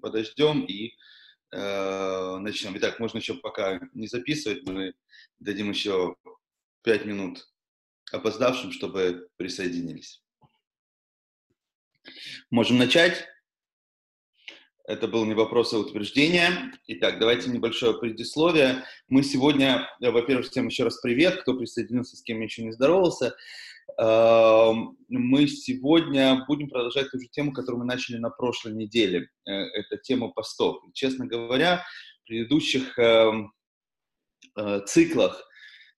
подождем и э, начнем. Итак, можно еще пока не записывать, мы дадим еще пять минут опоздавшим, чтобы присоединились. Можем начать. Это был не вопрос, а утверждение. Итак, давайте небольшое предисловие. Мы сегодня, э, во-первых, всем еще раз привет, кто присоединился, с кем еще не здоровался. Эм, мы сегодня будем продолжать ту же тему, которую мы начали на прошлой неделе. Э, это тема постов. Честно говоря, в предыдущих эм, э, циклах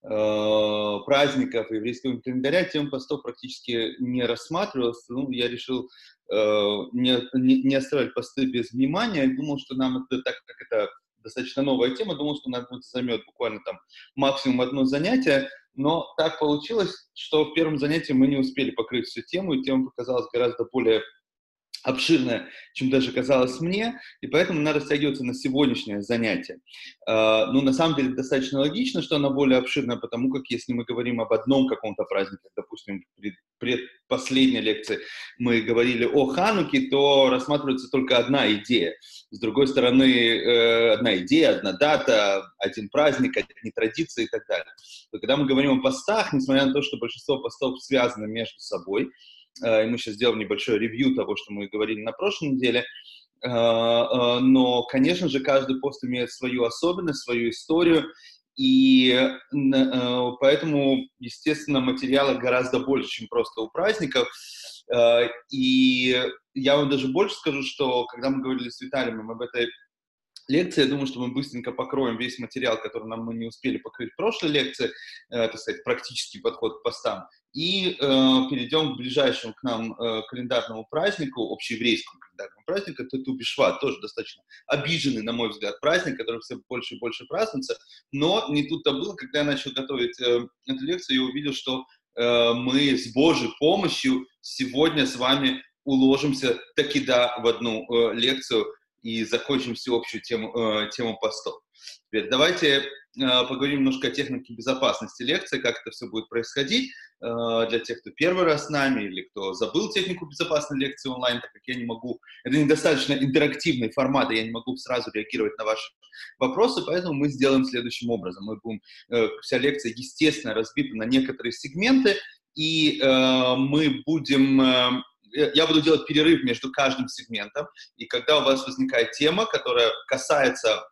праздников еврейского календаря тема постов практически не рассматривалась. Ну, я решил Э, не, не, не оставлять посты без внимания. Я думал, что нам это, так как это достаточно новая тема, думал, что нам это займет буквально там максимум одно занятие, но так получилось, что в первом занятии мы не успели покрыть всю тему, и тема показалась гораздо более обширная, чем даже казалось мне, и поэтому она растягивается на сегодняшнее занятие. Uh, ну, на самом деле, достаточно логично, что она более обширная, потому как если мы говорим об одном каком-то празднике, допустим, пред, предпоследней лекции мы говорили о Хануке, то рассматривается только одна идея. С другой стороны, э, одна идея, одна дата, один праздник, одни традиции и так далее. Но когда мы говорим о постах, несмотря на то, что большинство постов связаны между собой, и мы сейчас сделаем небольшое ревью того, что мы говорили на прошлой неделе. Э, э, но, конечно же, каждый пост имеет свою особенность, свою историю, и поэтому, естественно, материала гораздо больше, чем просто у праздников. И я вам даже больше скажу, что когда мы говорили с Виталием об этой лекции. Я думаю, что мы быстренько покроем весь материал, который нам мы не успели покрыть в прошлой лекции, э, так сказать, практический подход к постам. И э, перейдем к ближайшему к нам э, календарному празднику, общееврейскому календарному празднику, это Тубишват, тоже достаточно обиженный, на мой взгляд, праздник, который все больше и больше празднуется. Но не тут-то было, когда я начал готовить э, эту лекцию, я увидел, что э, мы с Божьей помощью сегодня с вами уложимся таки да в одну э, лекцию и закончим всеобщую тему, э, тему постов. Теперь давайте э, поговорим немножко о технике безопасности лекции, как это все будет происходить э, для тех, кто первый раз с нами или кто забыл технику безопасной лекции онлайн, так как я не могу, это недостаточно интерактивный формат, и я не могу сразу реагировать на ваши вопросы, поэтому мы сделаем следующим образом. Мы будем, э, вся лекция, естественно, разбита на некоторые сегменты, и э, мы будем э, я буду делать перерыв между каждым сегментом, и когда у вас возникает тема, которая касается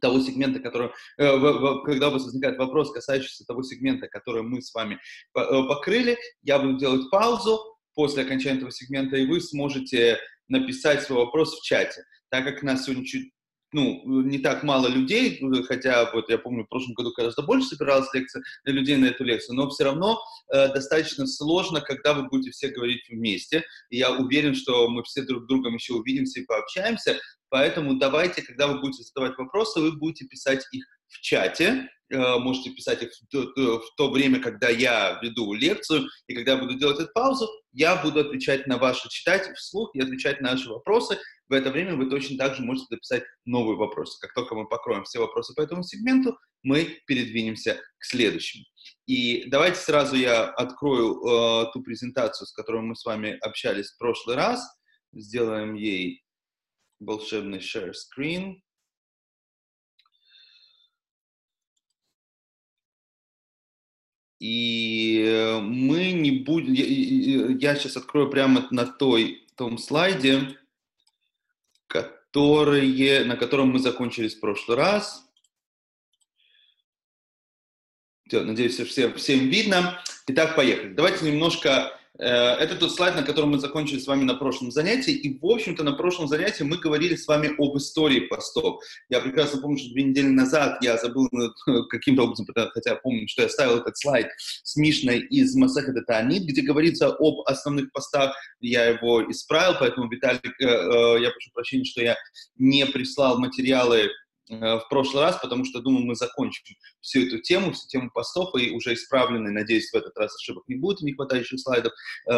того сегмента, который, э, когда у вас возникает вопрос, касающийся того сегмента, который мы с вами э, покрыли, я буду делать паузу после окончания этого сегмента, и вы сможете написать свой вопрос в чате. Так как нас сегодня чуть ну, не так мало людей, хотя вот я помню, в прошлом году гораздо больше собиралась лекция людей на эту лекцию, но все равно э, достаточно сложно, когда вы будете все говорить вместе. И я уверен, что мы все друг с другом еще увидимся и пообщаемся. Поэтому давайте, когда вы будете задавать вопросы, вы будете писать их в чате, э, можете писать их в то, в то время, когда я веду лекцию, и когда я буду делать эту паузу, я буду отвечать на ваши, читать вслух и отвечать на ваши вопросы. В это время вы точно так же можете записать новые вопросы. Как только мы покроем все вопросы по этому сегменту, мы передвинемся к следующему. И давайте сразу я открою э, ту презентацию, с которой мы с вами общались в прошлый раз. Сделаем ей волшебный share screen. И мы не будем... Я, я сейчас открою прямо на той, том слайде, которые, на котором мы закончились в прошлый раз. Надеюсь, всем, всем видно. Итак, поехали. Давайте немножко Э, это тот слайд, на котором мы закончили с вами на прошлом занятии. И, в общем-то, на прошлом занятии мы говорили с вами об истории постов. Я прекрасно помню, что две недели назад я забыл каким-то образом, хотя помню, что я ставил этот слайд с Мишной из Масахата Таанит, где говорится об основных постах. Я его исправил, поэтому, Виталик, э, э, я прошу прощения, что я не прислал материалы Э, в прошлый раз, потому что, думаю, мы закончим всю эту тему, всю тему постов, и уже исправленный, надеюсь, в этот раз ошибок не будет, не хватающих слайдов, э, э,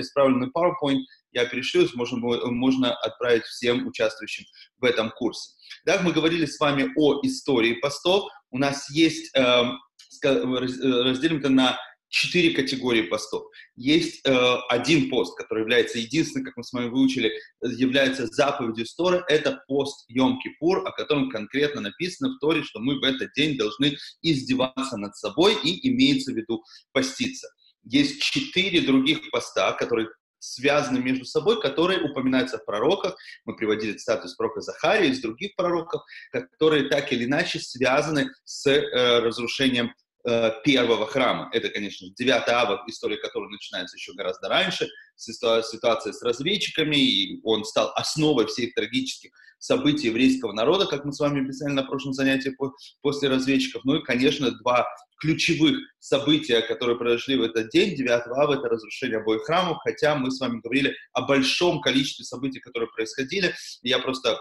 исправленный PowerPoint я перешлю, можно, можно отправить всем участвующим в этом курсе. Так, мы говорили с вами о истории постов. У нас есть, разделим это на четыре категории постов. Есть э, один пост, который является единственным, как мы с вами выучили, является заповедью Торы. Это пост Йом-Кипур, о котором конкретно написано в Торе, что мы в этот день должны издеваться над собой и имеется в виду поститься. Есть четыре других поста, которые связаны между собой, которые упоминаются в пророках. Мы приводили статус пророка Захария из других пророков, которые так или иначе связаны с э, разрушением Э, первого храма. Это, конечно же, 9 ава, история которой начинается еще гораздо раньше, ситуация с разведчиками, и он стал основой всех трагических событий еврейского народа, как мы с вами писали на прошлом занятии по, после разведчиков. Ну и, конечно, два ключевых события, которые произошли в этот день, 9 ава, это разрушение обоих храмов, хотя мы с вами говорили о большом количестве событий, которые происходили. Я просто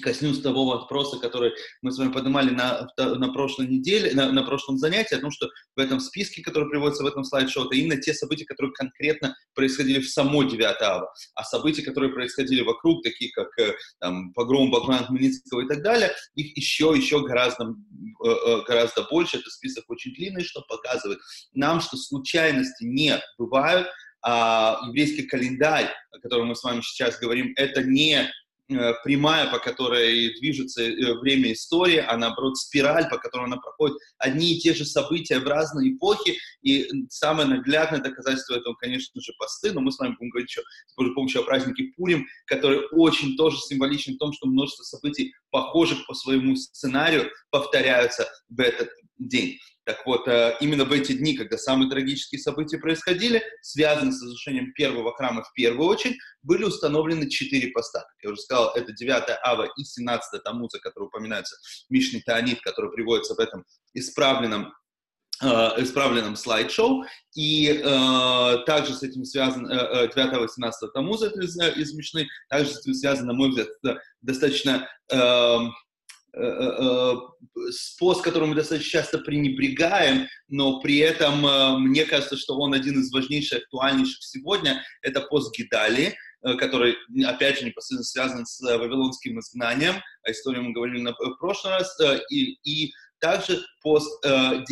коснусь того вопроса, который мы с вами поднимали на, на прошлой неделе, на, на прошлом занятии, о том, что в этом списке, который приводится в этом слайд-шоу, это именно те события, которые конкретно происходили в само 9 ава, а события, которые происходили вокруг, такие как э, там, погром Богдана Хмельницкого и так далее, их еще, еще гораздо, э, э, гораздо больше, это список очень длинный, что показывает нам, что случайности не бывают, а еврейский календарь, о котором мы с вами сейчас говорим, это не прямая, по которой движется э, время истории, а наоборот спираль, по которой она проходит одни и те же события в разные эпохи. И самое наглядное доказательство этого, конечно же, посты, но мы с вами будем говорить еще с помощью о празднике Пурим, который очень тоже символичен в том, что множество событий, похожих по своему сценарию, повторяются в этот день. Так вот, э, именно в эти дни, когда самые трагические события происходили, связанные с разрушением первого храма в первую очередь, были установлены четыре поста. Я уже сказал, это 9 ава и 17 Тамуза, которые упоминаются в Мишне Таанит, который приводится в этом исправленном э, исправленном слайд-шоу, и э, также с этим связан э, 9-18 э, Тамуза из, из Мишны, также с этим связан, на мой взгляд, достаточно э, способ, которым мы достаточно часто пренебрегаем, но при этом мне кажется, что он один из важнейших, актуальнейших сегодня, это пост Гидали, который, опять же, непосредственно связан с вавилонским изгнанием, о истории мы говорили на, в прошлый раз, и, и также пост 10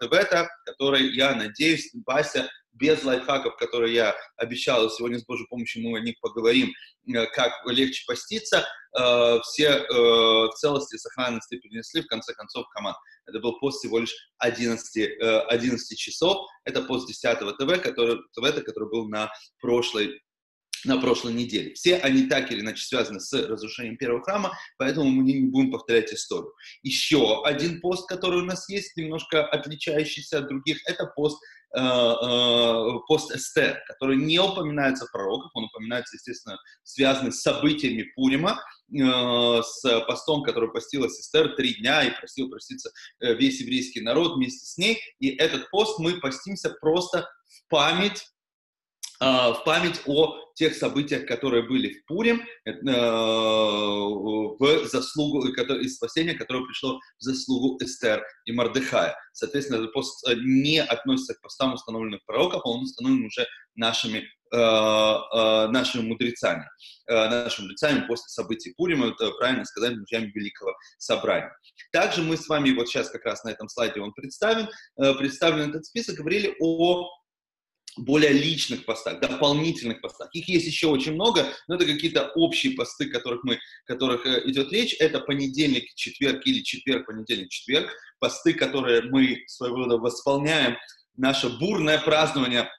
Тевета, который, я надеюсь, Вася без лайфхаков, которые я обещал, сегодня с Божьей помощью мы о них поговорим, э, как легче поститься, э, все э, целости и сохранности перенесли, в конце концов, команд. Это был пост всего лишь 11, 11 часов. Это пост 10 ТВ, который, ТВ, который был на прошлой на прошлой неделе. Все они так или иначе связаны с разрушением первого храма, поэтому мы не будем повторять историю. Еще один пост, который у нас есть, немножко отличающийся от других, это пост Э, э, пост Эстер, который не упоминается в пророках, он упоминается, естественно, связанный с событиями Пурима, э, с постом, который постилась Эстер три дня и просил проститься весь еврейский народ вместе с ней. И этот пост мы постимся просто в память в память о тех событиях, которые были в Пурим, э, в заслугу, и спасение, которое пришло в заслугу Эстер и Мардыхая. Соответственно, этот пост э, не относится к постам, установленных пророков, он установлен уже нашими э, нашими мудрецами, нашими мудрецами после событий Пурима, это правильно сказать, мужьями Великого Собрания. Также мы с вами, вот сейчас как раз на этом слайде он представлен, представлен этот список, говорили о более личных постах, дополнительных постах. Их есть еще очень много, но это какие-то общие посты, которых мы, которых э, идет речь. Это понедельник, четверг или четверг, понедельник, четверг. Посты, которые мы своего рода восполняем наше бурное празднование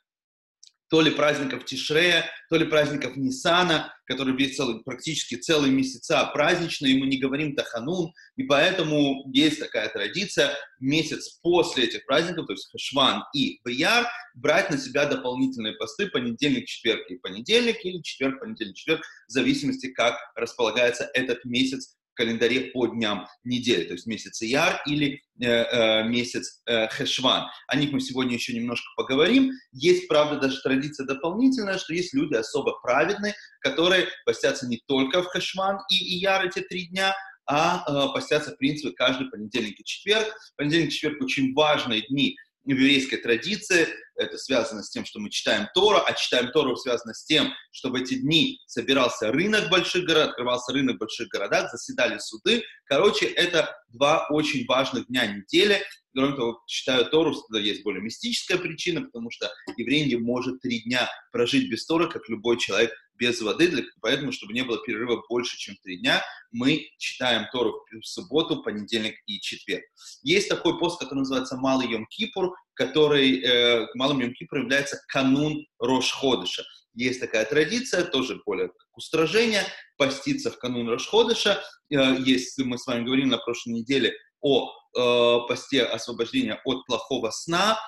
то ли праздников Тишрея, то ли праздников Нисана, которые весь целый, практически целые месяца праздничные, и мы не говорим Таханун, и поэтому есть такая традиция месяц после этих праздников, то есть Хашван и Баяр, брать на себя дополнительные посты понедельник, четверг и понедельник, или четверг, понедельник, четверг, в зависимости, как располагается этот месяц календаре по дням недели, то есть месяц Ияр или э, э, месяц э, Хешван. О них мы сегодня еще немножко поговорим. Есть, правда, даже традиция дополнительная, что есть люди особо праведные, которые постятся не только в Хешван и Ияр эти три дня, а э, постятся, в принципе, каждый понедельник и четверг. Понедельник и четверг очень важные дни в еврейской традиции, это связано с тем, что мы читаем Тору, а читаем Тору связано с тем, что в эти дни собирался рынок больших городах, открывался рынок больших городах, заседали суды. Короче, это два очень важных дня недели. Кроме того, читаю Тору, есть более мистическая причина, потому что еврей не может три дня прожить без Торы, как любой человек без воды, для, поэтому, чтобы не было перерыва больше, чем три дня, мы читаем Тору в субботу, понедельник и четверг. Есть такой пост, который называется Малый Йом Кипур, который э, Малым Йом Кипур является канун Рошходыша. Есть такая традиция, тоже более как устражение, поститься в канун Рошходыша. Э, есть, мы с вами говорим на прошлой неделе о э, посте освобождения от плохого сна,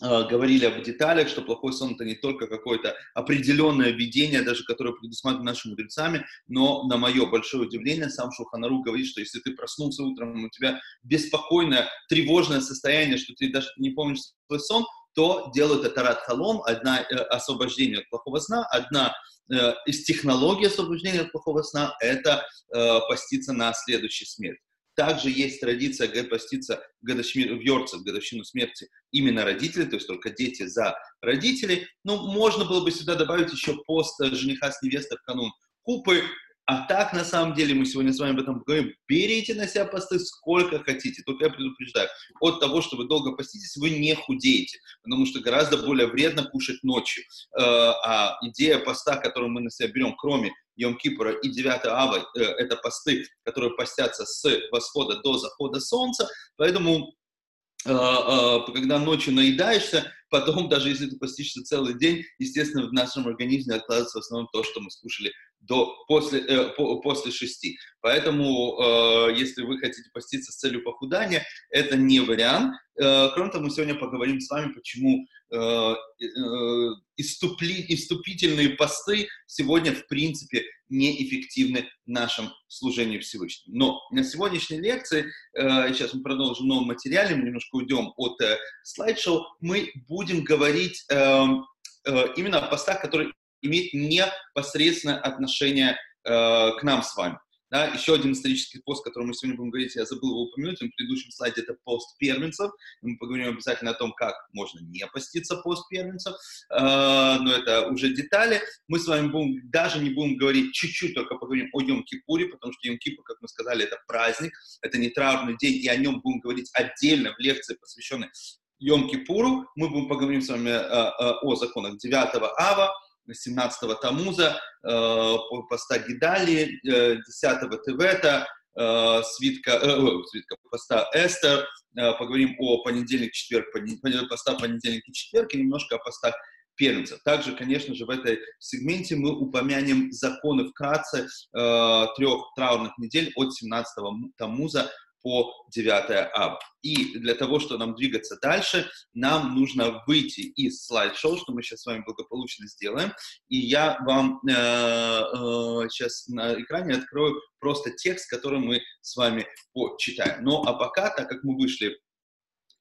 говорили об деталях, что плохой сон это не только какое-то определенное видение, даже которое предусмотрено нашими мудрецами, но на мое большое удивление сам Шуханару говорит, что если ты проснулся утром, у тебя беспокойное, тревожное состояние, что ты даже не помнишь свой сон, то делают это рад халом, одна э, освобождение от плохого сна, одна э, из технологий освобождения от плохого сна – это э, поститься на следующий смерть. Также есть традиция поститься годовщину, в Йорце, в годовщину смерти именно родителей, то есть только дети за родителей. Ну, можно было бы сюда добавить еще пост жениха с невестой в канун Купы, а так, на самом деле, мы сегодня с вами об этом поговорим. Берите на себя посты сколько хотите. Только я предупреждаю, от того, что вы долго поститесь, вы не худеете, потому что гораздо более вредно кушать ночью. Э, а идея поста, которую мы на себя берем, кроме Йом-Кипура и 9 Ава, э, это посты, которые постятся с восхода до захода солнца. Поэтому э, когда ночью наедаешься, потом, даже если ты постишься целый день, естественно, в нашем организме откладывается в основном то, что мы скушали до, после, э, по, после шести. Поэтому, э, если вы хотите поститься с целью похудания, это не вариант. Э, кроме того, мы сегодня поговорим с вами, почему э, э, иступли, иступительные посты сегодня, в принципе, неэффективны в нашем служении Всевышнему. Но на сегодняшней лекции, э, сейчас мы продолжим новым материале, мы немножко уйдем от э, слайд-шоу, мы будем говорить э, э, именно о постах, которые имеет непосредственное отношение э, к нам с вами. Да, еще один исторический пост, о котором мы сегодня будем говорить, я забыл его упомянуть, в предыдущем слайде это пост первенцев. Мы поговорим обязательно о том, как можно не поститься пост первенцев, э, но это уже детали. Мы с вами будем, даже не будем говорить чуть-чуть, только поговорим о Йом-Кипуре, потому что Йом-Кипур, как мы сказали, это праздник, это не траурный день, и о нем будем говорить отдельно в лекции, посвященной Йом-Кипуру. Мы будем поговорим с вами э, э, о законах 9 ава, 17-го Тамуза, э, поста Гидали, 10-го Тевета, э, свитка, э, свитка поста Эстер, э, поговорим о понедельник, четверг, понедельник, поста понедельник и четверг, и немножко о постах первенцев. Также, конечно же, в этой сегменте мы упомянем законы вкратце э, трех траурных недель от 17-го Тамуза по 9 ав. И для того, чтобы нам двигаться дальше, нам нужно выйти из слайд-шоу, что мы сейчас с вами благополучно сделаем. И я вам э, э, сейчас на экране открою просто текст, который мы с вами почитаем. Ну а пока, так как мы вышли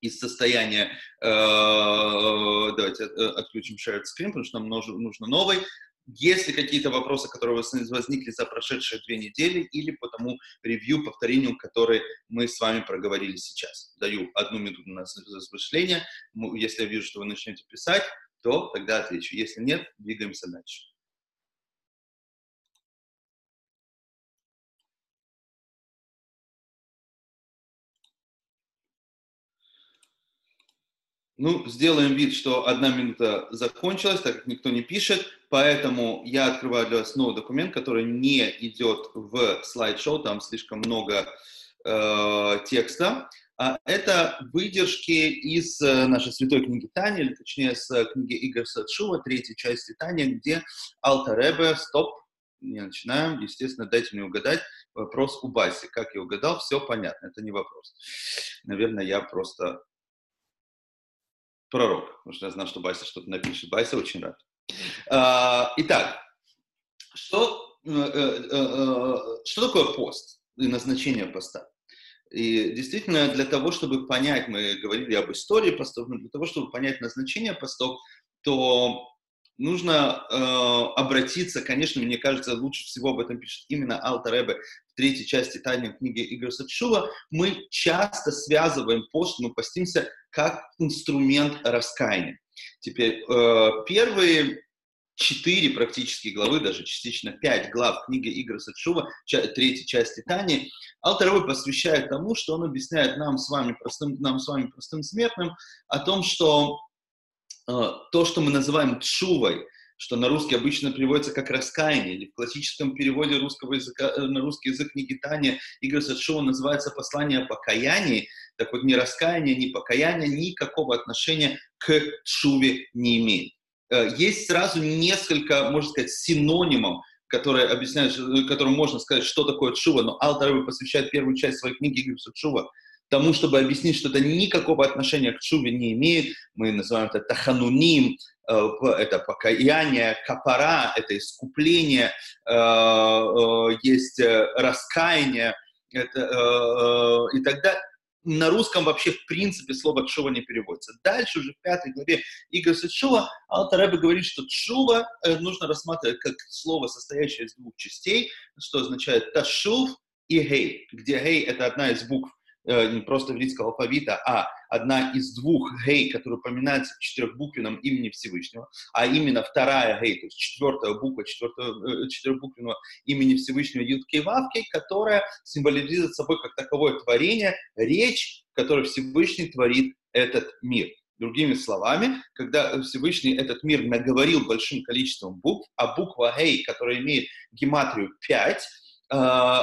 из состояния, э, давайте э, отключим shared screen, потому что нам нужен, нужно новый, есть ли какие-то вопросы, которые у вас возникли за прошедшие две недели или по тому ревью, повторению, который мы с вами проговорили сейчас? Даю одну минуту на размышление. Если я вижу, что вы начнете писать, то тогда отвечу. Если нет, двигаемся дальше. Ну, сделаем вид, что одна минута закончилась, так как никто не пишет, поэтому я открываю для вас новый документ, который не идет в слайд-шоу, там слишком много э, текста. А это выдержки из э, нашей святой книги Тани, или точнее с книги Игоря Садшува, третьей части Тани, где Алтаребе, стоп, не начинаем, естественно, дайте мне угадать, вопрос у Баси. Как я угадал, все понятно, это не вопрос. Наверное, я просто пророк, потому что я знаю, что Бася что-то напишет. Бася очень рад. А, итак, что, э, э, э, что такое пост и назначение поста? И действительно, для того, чтобы понять, мы говорили об истории постов, но для того, чтобы понять назначение постов, то нужно э, обратиться, конечно, мне кажется, лучше всего об этом пишет именно Алта Ребе в третьей части тайной книги Игоря Садшува. Мы часто связываем пост, мы постимся как инструмент раскаяния. Теперь, э, первые четыре практически главы, даже частично пять глав книги Игоря Садшува, третьей части Тани, Алтаревой посвящает тому, что он объясняет нам с вами, простым, нам с вами простым смертным, о том, что то, что мы называем тшувой, что на русский обычно переводится как раскаяние, или в классическом переводе русского языка, э, на русский язык книги Таня Игоря Садшова называется «Послание о покаянии», так вот ни раскаяние, ни покаяние никакого отношения к тшуве не имеет. Э, есть сразу несколько, можно сказать, синонимов, которые объясняют, э, которым можно сказать, что такое чува, но Алтарова посвящает первую часть своей книги Гипсу Чува тому, чтобы объяснить, что это никакого отношения к чуве не имеет. Мы называем это тахануним, э, это покаяние, капара, это искупление, есть раскаяние это, и так далее на русском вообще в принципе слово «тшува» не переводится. Дальше уже в пятой главе Игорь Тшува Алтареба говорит, что «тшува» э, нужно рассматривать как слово, состоящее из двух частей, что означает «ташув» и «гей», где «гей» — это одна из букв Э, не просто еврейского алфавита, а одна из двух гей, которая упоминается в четырехбуквенном имени Всевышнего, а именно вторая гей, то есть четвертая буква четвертого, э, четырехбуквенного имени Всевышнего Юткей Вавкей, которая символизирует собой как таковое творение, речь, которую Всевышний творит этот мир. Другими словами, когда Всевышний этот мир наговорил большим количеством букв, а буква Гей, которая имеет гематрию 5, э,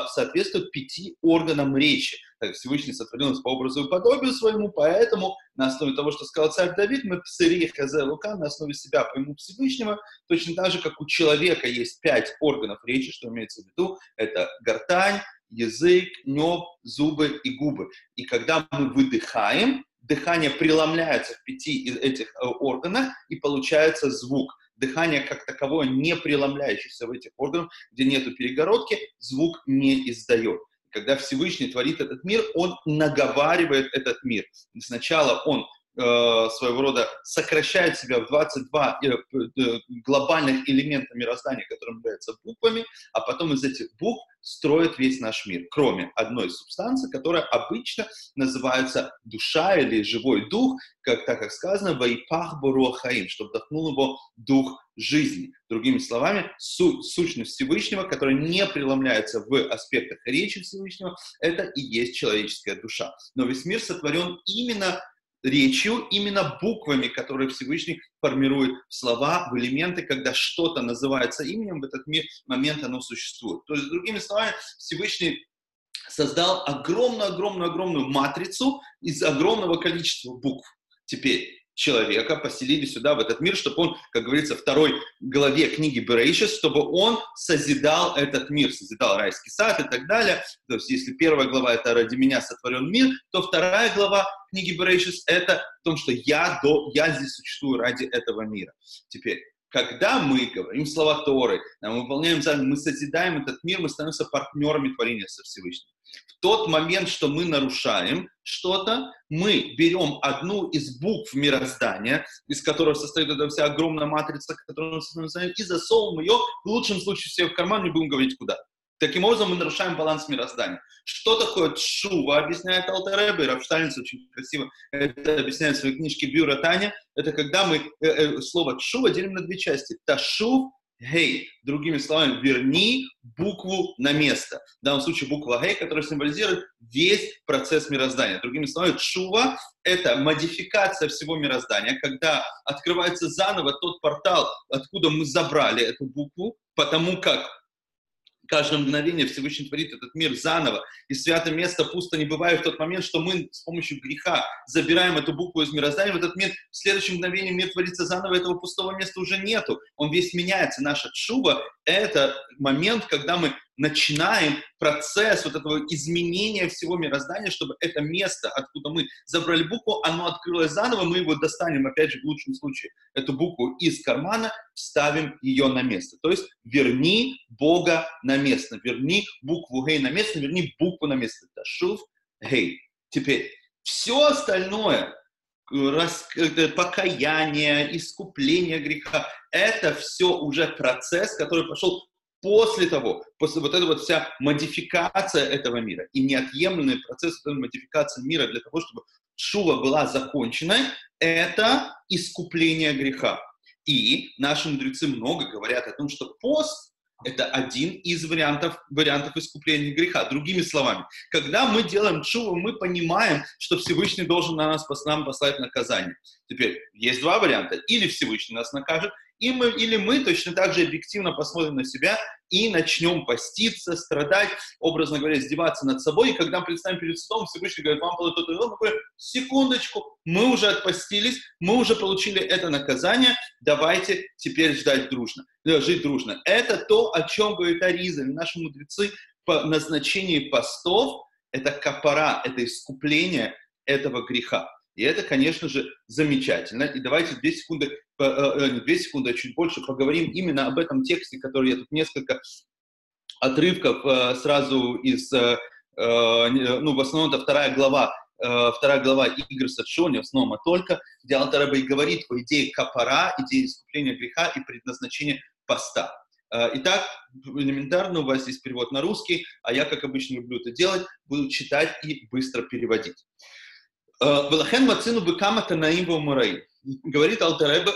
соответствует пяти органам речи. Всевышний сотворил нас по образу и подобию своему, поэтому на основе того, что сказал царь Давид, мы псыри хазе лука на основе себя пойму Всевышнего, точно так же, как у человека есть пять органов речи, что имеется в виду, это гортань, язык, неб, зубы и губы. И когда мы выдыхаем, дыхание преломляется в пяти из этих э, органах, и получается звук дыхание как таковое, не преломляющееся в этих органах, где нету перегородки, звук не издает. Когда Всевышний творит этот мир, он наговаривает этот мир. Сначала он своего рода сокращает себя в 22 э, э, глобальных элемента мироздания, которые являются буквами, а потом из этих букв строит весь наш мир, кроме одной субстанции, которая обычно называется душа или живой дух, как так как сказано, «Вайпах Хаим», что вдохнул его дух жизни. Другими словами, су сущность Всевышнего, которая не преломляется в аспектах речи Всевышнего, это и есть человеческая душа. Но весь мир сотворен именно речью, именно буквами, которые Всевышний формирует в слова, в элементы, когда что-то называется именем, в этот момент оно существует. То есть, другими словами, Всевышний создал огромную-огромную-огромную матрицу из огромного количества букв. Теперь, человека поселили сюда, в этот мир, чтобы он, как говорится, второй главе книги Берейшис, чтобы он созидал этот мир, созидал райский сад и так далее. То есть, если первая глава — это «Ради меня сотворен мир», то вторая глава книги Берейшис — это в том, что я, до, я здесь существую ради этого мира. Теперь, когда мы говорим слова Торы, мы выполняем мы созидаем этот мир, мы становимся партнерами творения со Всевышним. В тот момент, что мы нарушаем что-то, мы берем одну из букв мироздания, из которого состоит эта вся огромная матрица, которую мы создаем, и засовываем ее, в лучшем случае, себе в карман, не будем говорить куда. Таким образом, мы нарушаем баланс мироздания. Что такое тшува, объясняет Алтаребе, Рафштайнец очень красиво это объясняет в своей книжке Бюро Таня. Это когда мы э, э, слово тшува делим на две части. Ташув гей. Другими словами, верни букву на место. В данном случае буква гей, которая символизирует весь процесс мироздания. Другими словами, чува — это модификация всего мироздания, когда открывается заново тот портал, откуда мы забрали эту букву, потому как каждое мгновение Всевышний творит этот мир заново, и святое место пусто не бывает в тот момент, что мы с помощью греха забираем эту букву из мироздания в этот мир, в следующем мгновении мир творится заново, этого пустого места уже нету, он весь меняется. Наша чува — это момент, когда мы начинаем процесс вот этого изменения всего мироздания, чтобы это место, откуда мы забрали букву, оно открылось заново, мы его достанем, опять же, в лучшем случае, эту букву из кармана, вставим ее на место. То есть верни Бога на место, верни букву Гей на место, верни букву на место. Ташув Гей. Теперь, все остальное, рас, покаяние, искупление греха, это все уже процесс, который пошел после того, после вот эта вот вся модификация этого мира и неотъемлемый процесс модификации мира для того, чтобы шува была закончена, это искупление греха. И наши мудрецы много говорят о том, что пост – это один из вариантов, вариантов искупления греха. Другими словами, когда мы делаем чуву, мы понимаем, что Всевышний должен на нас, нам послать наказание. Теперь есть два варианта. Или Всевышний нас накажет, и мы, или мы точно так же объективно посмотрим на себя и начнем поститься, страдать, образно говоря, издеваться над собой. И когда мы представим перед судом, Всевышний говорит, вам было то-то, мы говорим, секундочку, мы уже отпостились, мы уже получили это наказание, давайте теперь ждать дружно, э, жить дружно. Это то, о чем говорит Ариза, наши мудрецы по назначении постов, это капара, это искупление этого греха. И это, конечно же, замечательно. И давайте две секунды, э, э, две секунды, а чуть больше поговорим именно об этом тексте, который я тут несколько отрывков э, сразу из, ну, в основном это вторая глава, вторая глава игр с Шони, в основном, а только, где Алтараба и говорит о идее капара, идее искупления греха и предназначения поста. Итак, элементарно у вас есть перевод на русский, а я, как обычно люблю это делать, буду читать и быстро переводить. Велахен мацину быкама танаим вамурай. Говорит Алтеребе,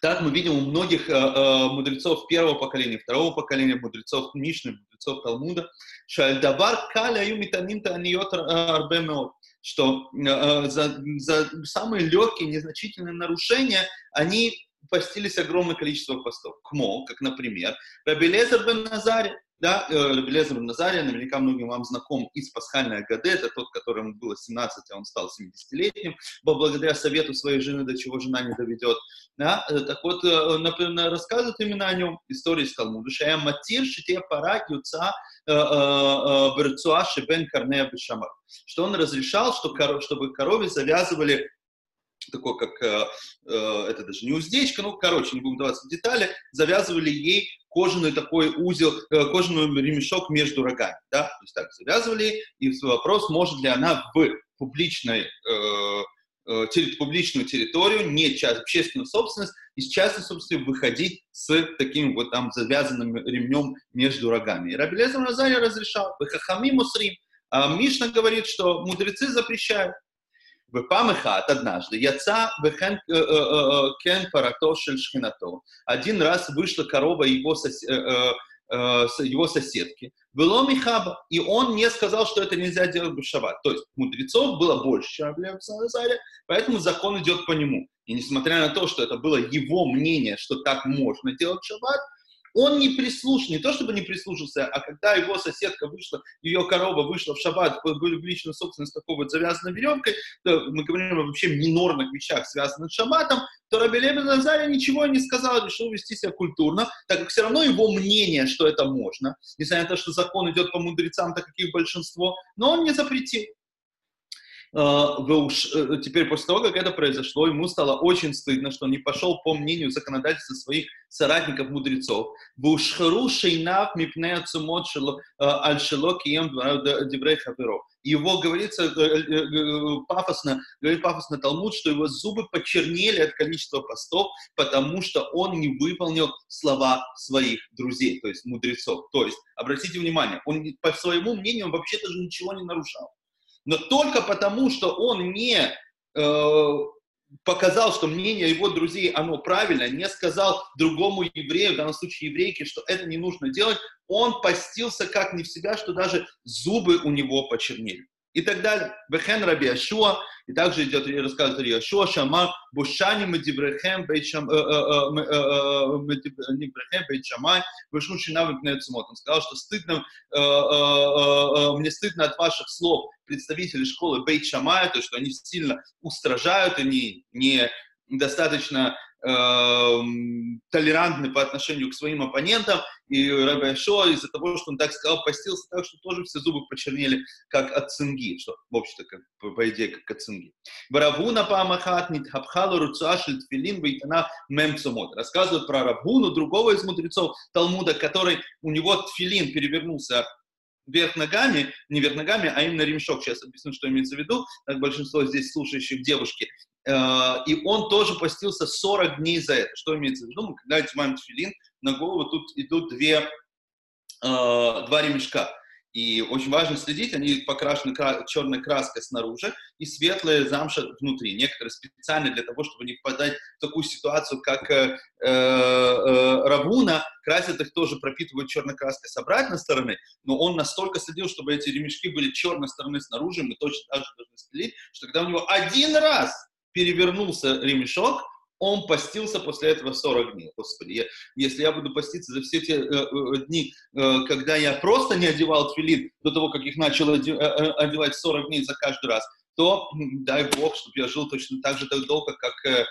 так мы видим у многих э, э, мудрецов первого поколения, второго поколения, мудрецов Мишны, мудрецов Талмуда, шальдавар каля юмитаним таниот арбемеот, что э, за, за самые легкие, незначительные нарушения они постились огромное количество постов. Кмо, как, например, Рабелезер бен Назаре, да, э, Белезер Назария, наверняка многим вам знаком из пасхальной Агаде, это тот, которому было 17, а он стал 70-летним, благодаря совету своей жены, до чего жена не доведет. Да? Э, так вот, э, например, рассказывают именно о нем истории из Талмуда. Шая матир шите пара юца берцуа шебен карнея бешамар. Что он разрешал, что, чтобы корове завязывали такое, как, э, э, это даже не уздечка, ну, короче, не будем даваться в детали, завязывали ей кожаный такой узел, э, кожаный ремешок между рогами, да, то есть так завязывали, и вопрос, может ли она в публичной, э, э, терри, публичную территорию, не часть, общественную собственность, из частной собственности выходить с таким вот там завязанным ремнем между рогами. И Рабелезм Назария разрешал, «Вехахами мусрим», а Мишна говорит, что мудрецы запрещают. ופעם אחת, однажды, יצא וכן כן פרתו של שכנתו. Один раз вышла корова его, сос, его соседки. Было Михаба, и он не сказал, что это нельзя делать в шаббат. То есть мудрецов было больше, чем в Назаре, поэтому закон идет по нему. И несмотря на то, что это было его мнение, что так можно делать в шаббат, он не прислушался, не то чтобы не прислушался, а когда его соседка вышла, ее корова вышла в шаббат, были в личную собственность такой вот завязанной веревкой, то мы говорим вообще минорных вещах, связанных с шаббатом, то Раби Лебен Назария ничего не сказал, решил вести себя культурно, так как все равно его мнение, что это можно, несмотря на то, что закон идет по мудрецам, так как их большинство, но он не запретил. А, э, теперь после того, как это произошло, ему стало очень стыдно, что он не пошел по мнению законодательства своих соратников-мудрецов. Вушхару шейнав мипнея цумот аль-шело кием. Его говорится э, э, пафосно, говорит пафосно Талмуд, что его зубы почернели от количества постов, потому что он не выполнил слова своих друзей, то есть мудрецов. То есть, обратите внимание, он по своему мнению он вообще даже ничего не нарушал но только потому, что он не э, показал, что мнение его друзей, оно правильно, не сказал другому еврею, в данном случае еврейке, что это не нужно делать, он постился как не в себя, что даже зубы у него почернели и так далее. Бехен Раби Ашуа, и также идет рассказывает Раби Ашуа, Шама, Бушани Медибрехем Медибрехем Бейт Шамай, Вышнучи Навы Пнецумот. Он сказал, что стыдно, мне стыдно от ваших слов представителей школы Бейт Шамая, то, что они сильно устражают, они не достаточно э, толерантны по отношению к своим оппонентам, и Раби Шо из-за того, что он так сказал, постился так, что тоже все зубы почернели, как от цинги, что, в общем-то, как, по, идее, как от цинги. Баравуна памахат нитхабхалу руцуашель тфилин вейтана мемцумот. Рассказывают про Равуну, другого из мудрецов Талмуда, который, у него тфилин перевернулся вверх ногами, не вверх ногами, а именно ремешок. Сейчас объясню, что имеется в виду, как большинство здесь слушающих девушки. Э, и он тоже постился 40 дней за это. Что имеется в виду? Мы когда одеваем тфилин, на голову тут идут две, э, два ремешка. И очень важно следить, они покрашены кра- черной краской снаружи и светлая замша внутри. Некоторые специально для того, чтобы не попадать в такую ситуацию, как э, э, э, Равуна, красят их тоже, пропитывают черной краской с обратной стороны, но он настолько следил, чтобы эти ремешки были черной стороны снаружи, мы точно так же должны следить, что когда у него один раз перевернулся ремешок, он постился после этого 40 дней. Господи, я, если я буду поститься за все те э, э, дни, э, когда я просто не одевал тфилин до того, как их начал э, э одевать 40 дней за каждый раз, то дай Бог, чтобы я жил точно так же так долго, как э,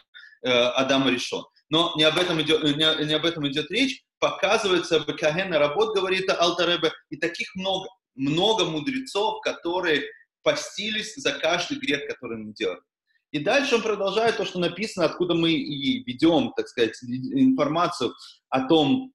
э, Адам решен. Но не об этом идет, не, не об этом идет речь. Показывается, Бекахена работ, говорит Алтаребе, и таких много, много мудрецов, которые постились за каждый грех, который мы делаем. И дальше он продолжает то, что написано, откуда мы и ведем, так сказать, информацию о том,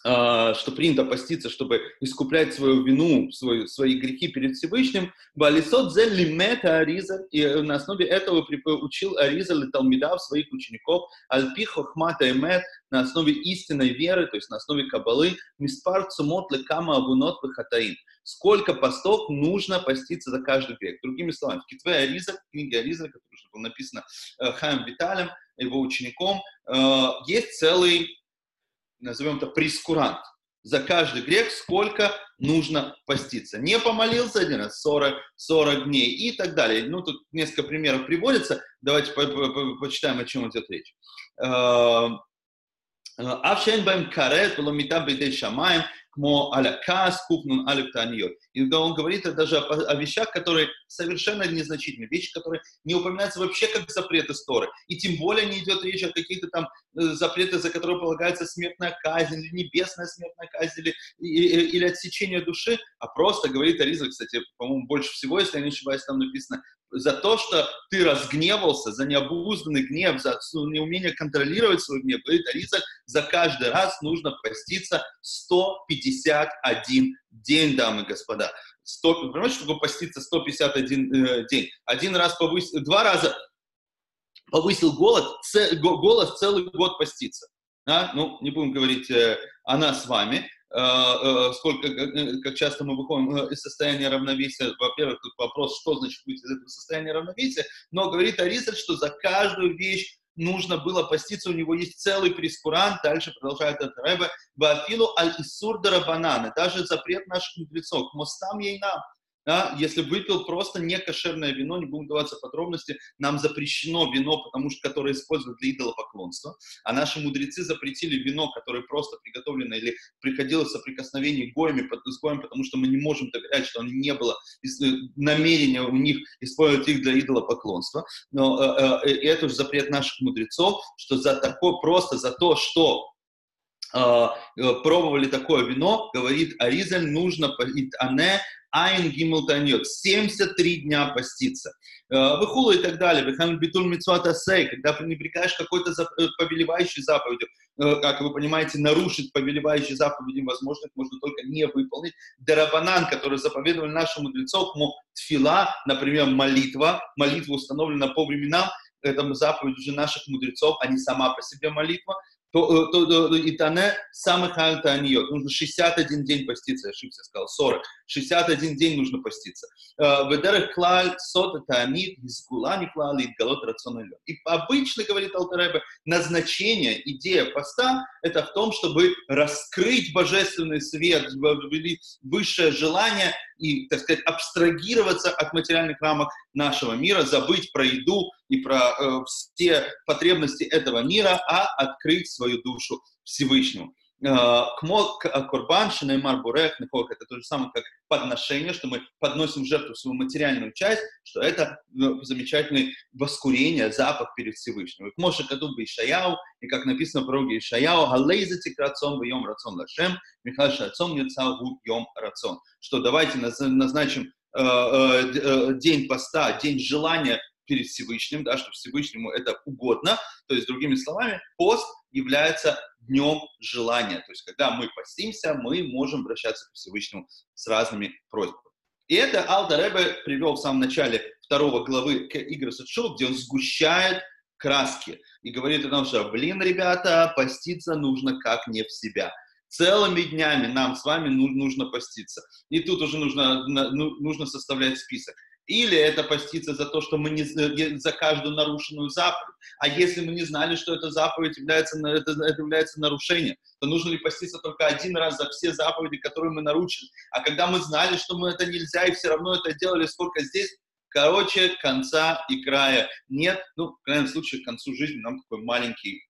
что принято поститься, чтобы искуплять свою вину, свою, свои грехи перед Всевышним. Балисот лимета Ариза, и на основе этого учил Ариза Талмидав своих учеников, альпи хохмата эмет, на основе истинной веры, то есть на основе кабалы, миспар цумот лекама абунот хатаин. Сколько постов нужно поститься за каждый грех. Другими словами, в Китве Ариза, в книге Ариза, которая была написана э, Хаем Виталем, его учеником, э, есть целый назовем это прескурант. За каждый грех сколько нужно поститься. Не помолился один раз, 40, 40 дней и так далее. Ну, тут несколько примеров приводится. Давайте по -по -по почитаем, о чем идет речь. Бейдей шамаем, кмо алякас, купнун алиф таниот. И он говорит даже о, о вещах, которые совершенно незначительны, вещи, которые не упоминаются вообще как запреты Торы. И тем более не идет речь о каких-то там э, запретах, за которые полагается смертная казнь, или небесная смертная казнь, или, или, или отсечение души, а просто говорит Ариза, кстати, по-моему, больше всего, если я не ошибаюсь, там написано, за то, что ты разгневался, за необузданный гнев, за неумение контролировать свой гнев, говорит Ариза, за каждый раз нужно поститься 151 день, дамы и господа. 100, понимаете, что такое поститься 151 э, день? Один раз повысил, два раза повысил голод, ц, голос целый год поститься. А? Ну, не будем говорить э, о нас с вами, э, э, сколько, э, как часто мы выходим э, из состояния равновесия. Во-первых, тут вопрос, что значит выйти из этого состояния равновесия, но говорит Аризаль, что за каждую вещь нужно было поститься, у него есть целый прескурант, дальше продолжает это Рэбе, Вафилу аль-Исур бананы, даже запрет наших мудрецов, мостам ейнам, да, если выпил просто некошерное вино, не будем даваться подробности, нам запрещено вино, потому что, которое используют для идолопоклонства, а наши мудрецы запретили вино, которое просто приготовлено или приходило в соприкосновение гоями, с гоем, потому что мы не можем доверять, что оно не было э, намерения у них использовать их для идолопоклонства. Но э, э, это же запрет наших мудрецов, что за такое, просто за то, что пробовали такое вино, говорит Аризаль, нужно, ане, Айн Гимл Таньот, 73 дня поститься. Э, Выхула и так далее. Вехам Битул Митсуат Асей, когда пренебрегаешь какой-то э, повелевающей заповедью, э, как вы понимаете, нарушить повелевающие заповеди возможно, их можно только не выполнить. Дарабанан, который заповедовали нашим мудрецов, му тфила, например, молитва, молитва установлена по временам, это заповедь уже наших мудрецов, а не сама по себе молитва то, э, то, то, и тане самых альтаниот. Нужно 61 день поститься, ошибся, сказал 40. 61 день нужно поститься. Э, Ведерах клаль сот таанит, изгула не клал, и галот И обычно, говорит Алтаребе, назначение, идея поста, это в том, чтобы раскрыть божественный свет, высшее желание и, так сказать, абстрагироваться от материальных рамок нашего мира, забыть про еду и про э, все потребности этого мира, а открыть свою душу Всевышнему. Э, Курбан, Шинаймар Бурех, это то же самое, как подношение, что мы подносим жертву свою материальную часть, что это ну, замечательное воскурение, запах перед Всевышним. И Моше Кадуб Ишаяу, и как написано в пророке Ишаяу, «Галейзати крацом в йом рацион лашем, михаль шацом нецагу йом рацион». Что давайте назначим э, э, день поста, день желания перед Всевышним, да, что Всевышнему это угодно. То есть, другими словами, пост является днем желания. То есть, когда мы постимся, мы можем обращаться к Всевышнему с разными просьбами. И это Алда Ребе привел в самом начале второго главы к Игорю Садшоу, где он сгущает краски и говорит о том, что, блин, ребята, поститься нужно как не в себя. Целыми днями нам с вами нужно поститься. И тут уже нужно, ну, нужно составлять список. Или это поститься за то, что мы не за каждую нарушенную заповедь. А если мы не знали, что эта заповедь является, это, это является нарушением, то нужно ли поститься только один раз за все заповеди, которые мы нарушили? А когда мы знали, что мы это нельзя, и все равно это делали, сколько здесь, короче, конца и края нет. Ну, в крайнем случае, к концу жизни нам такой маленький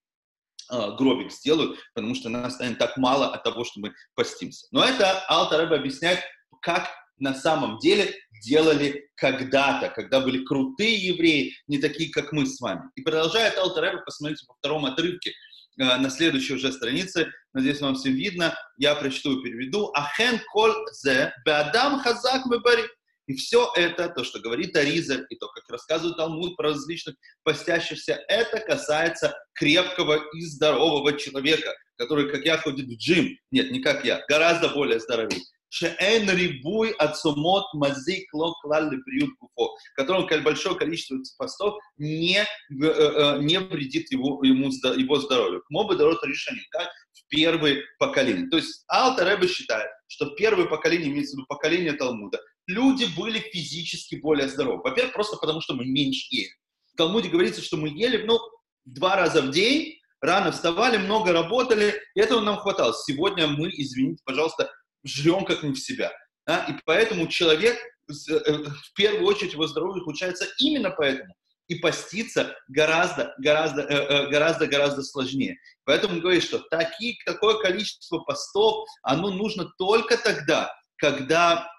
э, гробик сделают, потому что нас станет так мало от того, что мы постимся. Но это Алтареба объясняет, как на самом деле делали когда-то, когда были крутые евреи, не такие, как мы с вами. И продолжает Алтареба, посмотрите по втором отрывке, э, на следующей уже странице, надеюсь, вам все видно, я прочту и переведу. Ахен кол зе беадам хазак вебари. И все это, то, что говорит Ариза, и то, как рассказывает Талмуд про различных постящихся, это касается крепкого и здорового человека, который, как я, ходит в джим. Нет, не как я, гораздо более здоровый. Шеэн рибуй ацумот мазик ло клалли приют гуфо, которым большое количество постов не, э, э, не вредит его, ему, его здоровью. Моба дорот решение, как в первое поколение. То есть Алта Рэбе считает, что первое поколение, имеется в виду поколение Талмуда, люди были физически более здоровы. Во-первых, просто потому что мы меньше ели. В Талмуде говорится, что мы ели, ну, два раза в день, рано вставали, много работали, и этого нам хватало. Сегодня мы, извините, пожалуйста, жрем как не в себя. Да? И поэтому человек, э, в первую очередь, его здоровье ухудшается именно поэтому. И поститься гораздо, гораздо, э, э, гораздо, гораздо сложнее. Поэтому говорит, что такие, такое количество постов, оно нужно только тогда, когда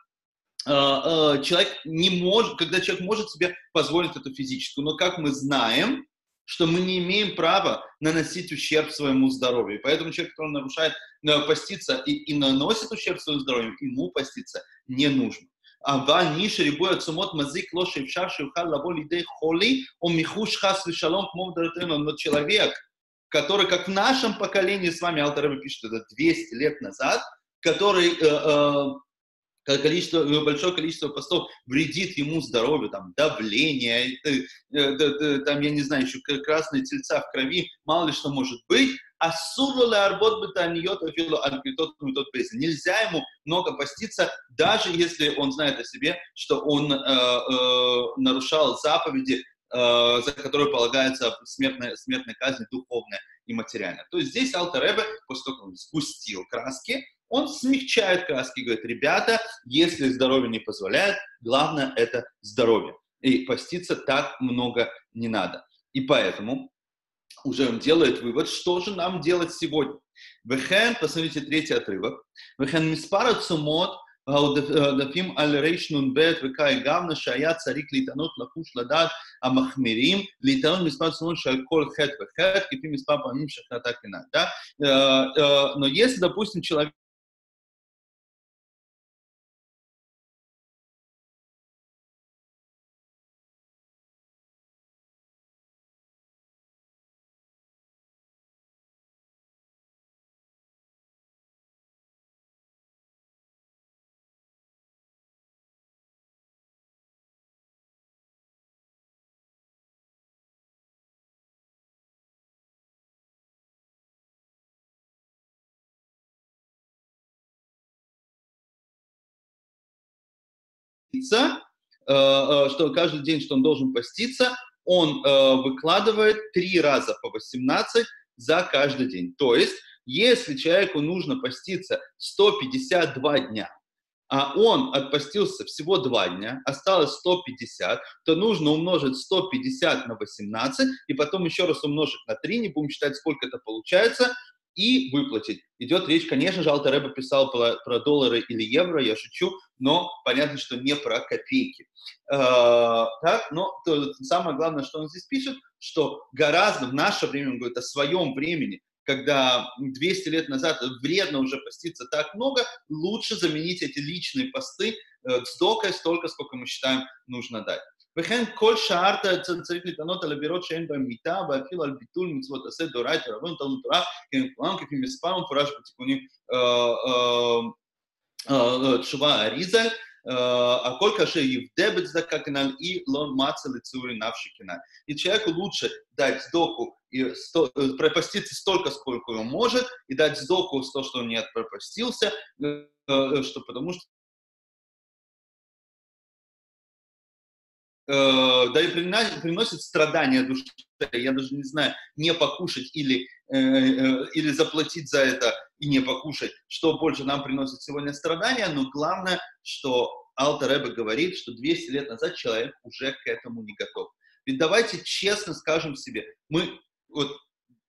человек не может, когда человек может себе позволить это физически. Но как мы знаем, что мы не имеем права наносить ущерб своему здоровью. Поэтому человек, который нарушает, э, поститься и, и наносит ущерб своему здоровью, ему поститься не нужно. אבל מי שריבוי עצומות מזיק לו שאפשר שיוכל לבוא לידי חולי או מיחוש חס ושלום כמו בדורתנו. Но человек, который, как в нашем поколении с вами, Алтарева пишет это 200 лет назад, который э, э, количество, э, большое количество постов вредит ему здоровью, там, давление, э, э, там, я не знаю, еще красные тельца в крови, мало ли что может быть, а Нельзя ему много поститься, даже если он знает о себе, что он э, нарушал заповеди, за которые полагается смертная, смертная казнь духовная и материальная. То есть здесь Алтаребе, после того, как он сгустил краски, он смягчает краски, говорит, ребята, если здоровье не позволяет, главное это здоровье. И поститься так много не надо. И поэтому уже он делает вывод, что же нам делать сегодня. Вехен, посмотрите третий отрывок. Вехен миспара цумот העודפים על רנ"ב וקאי גמנה שהיה צריך להתענות לחוש לדעת המחמירים, להתענות מספר צמוד של כל חטא וחטא, כפי מספר פעמים שחטא כנגדה. Но если, допустим, человек поститься, э, э, что каждый день, что он должен поститься, он э, выкладывает три раза по 18 за каждый день. То есть, если человеку нужно поститься 152 дня, а он отпостился всего 2 дня, осталось 150, то нужно умножить 150 на 18 и потом еще раз умножить на 3, не будем считать, сколько это получается, и выплатить. Идет речь, конечно же, Алтареба писал про, про доллары или евро, я шучу, но понятно, что не про копейки. Э, так, но то, самое главное, что он здесь пишет, что гораздо в наше время, он говорит о своем времени, когда 200 лет назад вредно уже поститься так много, лучше заменить эти личные посты э, сдокой столько, сколько мы считаем нужно дать. וכן כל שאר צריך לטענות על עבירות שאין בהן מיתה, ואפילו על ביטול מצוות עשה דאורייתא רבנו תלמוד תורה, כמקומם כפי מספר מפורש בתיקונים תשובה אריזה, а коль же и в дебет закаканал, и лон маца лицури навшикина. И человеку лучше дать сдоку и сто, пропаститься столько, сколько он может, и дать сдоку с то, что он не пропастился, что, потому что да и приносит страдания душе. Я даже не знаю, не покушать или, э, э, или заплатить за это и не покушать, что больше нам приносит сегодня страдания, но главное, что Алтер Рэбе говорит, что 200 лет назад человек уже к этому не готов. Ведь давайте честно скажем себе, мы, вот,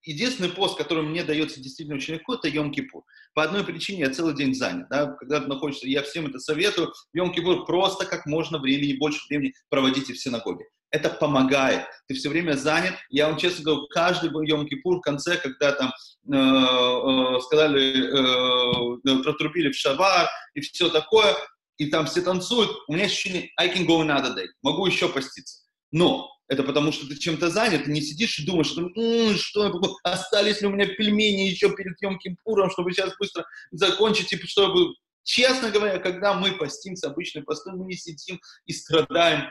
единственный пост, который мне дается действительно очень легко, это Йом-Кипур. По одной причине я целый день занят. Да? Когда находишься, я всем это советую, Йом-Кипур просто как можно времени, больше времени проводите в синагоге. Это помогает. Ты все время занят. Я вам честно говорю, каждый Йом-Кипур в конце, когда там э, э, сказали, э, протрубили в шавар и все такое, и там все танцуют, у меня ощущение, I can go another day, могу еще поститься. Но это потому, что ты чем-то занят, ты не сидишь и думаешь, что, м-м, что остались ли у меня пельмени еще перед Йом Кипуром, чтобы сейчас быстро закончить, и чтобы... Честно говоря, когда мы постимся, обычные посты, мы не сидим и страдаем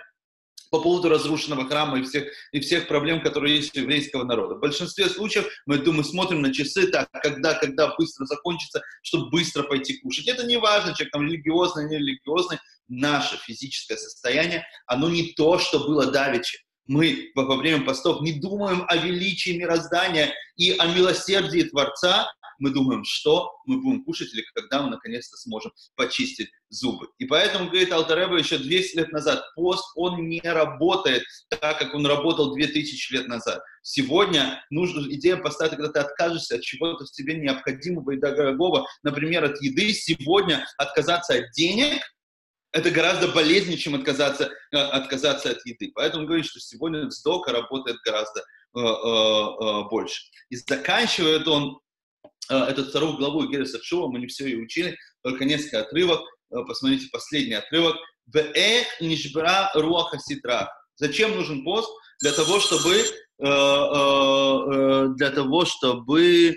по поводу разрушенного храма и всех, и всех проблем, которые есть у еврейского народа. В большинстве случаев мы, думаем, смотрим на часы, так, когда, когда быстро закончится, чтобы быстро пойти кушать. Это не важно, человек там религиозный, не религиозный. Наше физическое состояние, оно не то, что было давеча. Мы во время постов не думаем о величии мироздания и о милосердии Творца, мы думаем, что мы будем кушать или когда мы наконец-то сможем почистить зубы. И поэтому, говорит Алтареба еще 200 лет назад, пост, он не работает так, как он работал 2000 лет назад. Сегодня нужна идея поста, когда ты откажешься от чего-то в тебе необходимого и дорогого, например, от еды, сегодня отказаться от денег, это гораздо болезнее, чем отказаться, э, отказаться от еды. Поэтому говорит, что сегодня вздока работает гораздо э, э, э, больше. И заканчивает он э, эту вторую главу Гереса Шува, мы не все ее учили, только несколько отрывок. Э, посмотрите последний отрывок. Нишбра руаха ситра. Зачем нужен пост? Для того, чтобы, для того, чтобы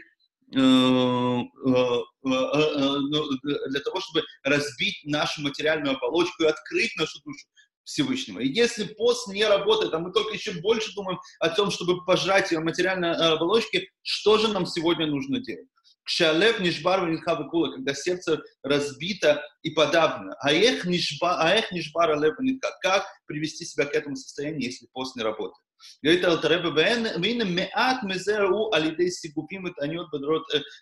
для того, чтобы разбить нашу материальную оболочку и открыть нашу душу Всевышнего. И если пост не работает, а мы только еще больше думаем о том, чтобы пожрать материальные оболочки, что же нам сегодня нужно делать? Кшалев нишбар венитха кула, когда сердце разбито и подавлено. А эх нишбар лев Как привести себя к этому состоянию, если пост не работает? говорит Алтаребе, והנה מעט מזה ראו על ידי סיגופים וטעניות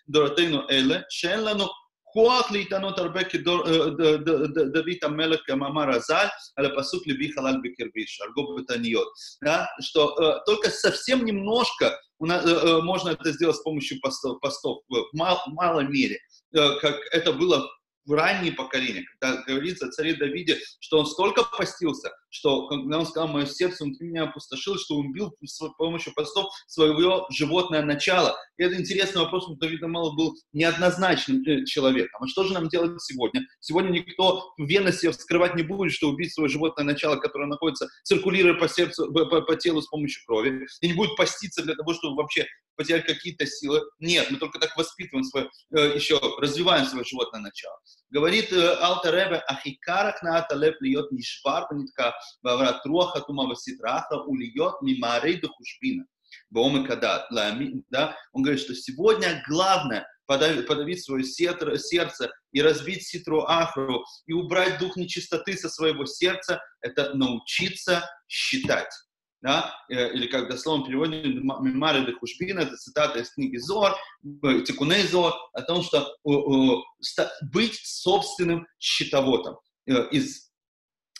בדורתנו אלה, שאין לנו כוח להתענות הרבה כדוד המלך כמאמר הז"ל, על הפסוק לבי חלל בקרבי, шарго בתעניות. Да? Что э, только совсем немножко нас, э, э, можно это сделать с помощью постов, постов в мал, малой мере, э, как это было в ранние поколения, когда говорится о царе Давиде, что он столько постился, что, когда он сказал, мое сердце внутри меня опустошилось, что он убил с помощью постов своего животное начало. И это интересный вопрос, потому что Давид Амалов был неоднозначным э, человеком. А что же нам делать сегодня? Сегодня никто в вености вскрывать не будет, что убить свое животное начало, которое находится, циркулируя по, сердцу, по, по телу с помощью крови, и не будет поститься для того, чтобы вообще потерять какие-то силы. Нет, мы только так воспитываем свое, э, еще развиваем свое животное начало. Говорит э, Алта ахикарах на лев льет нишбар нитка ваврат руаха тума васитраха ульет мимарей духушбина. Баомы кадат. Да? Он говорит, что сегодня главное подавить, подавить свое сердце и разбить ситру ахру и убрать дух нечистоты со своего сердца, это научиться считать да, э, или как дословно переводим Мемары де Хушбина, это цитата из книги Зор, э, Тикуней Зор, о том, что быть собственным счетоводом э, из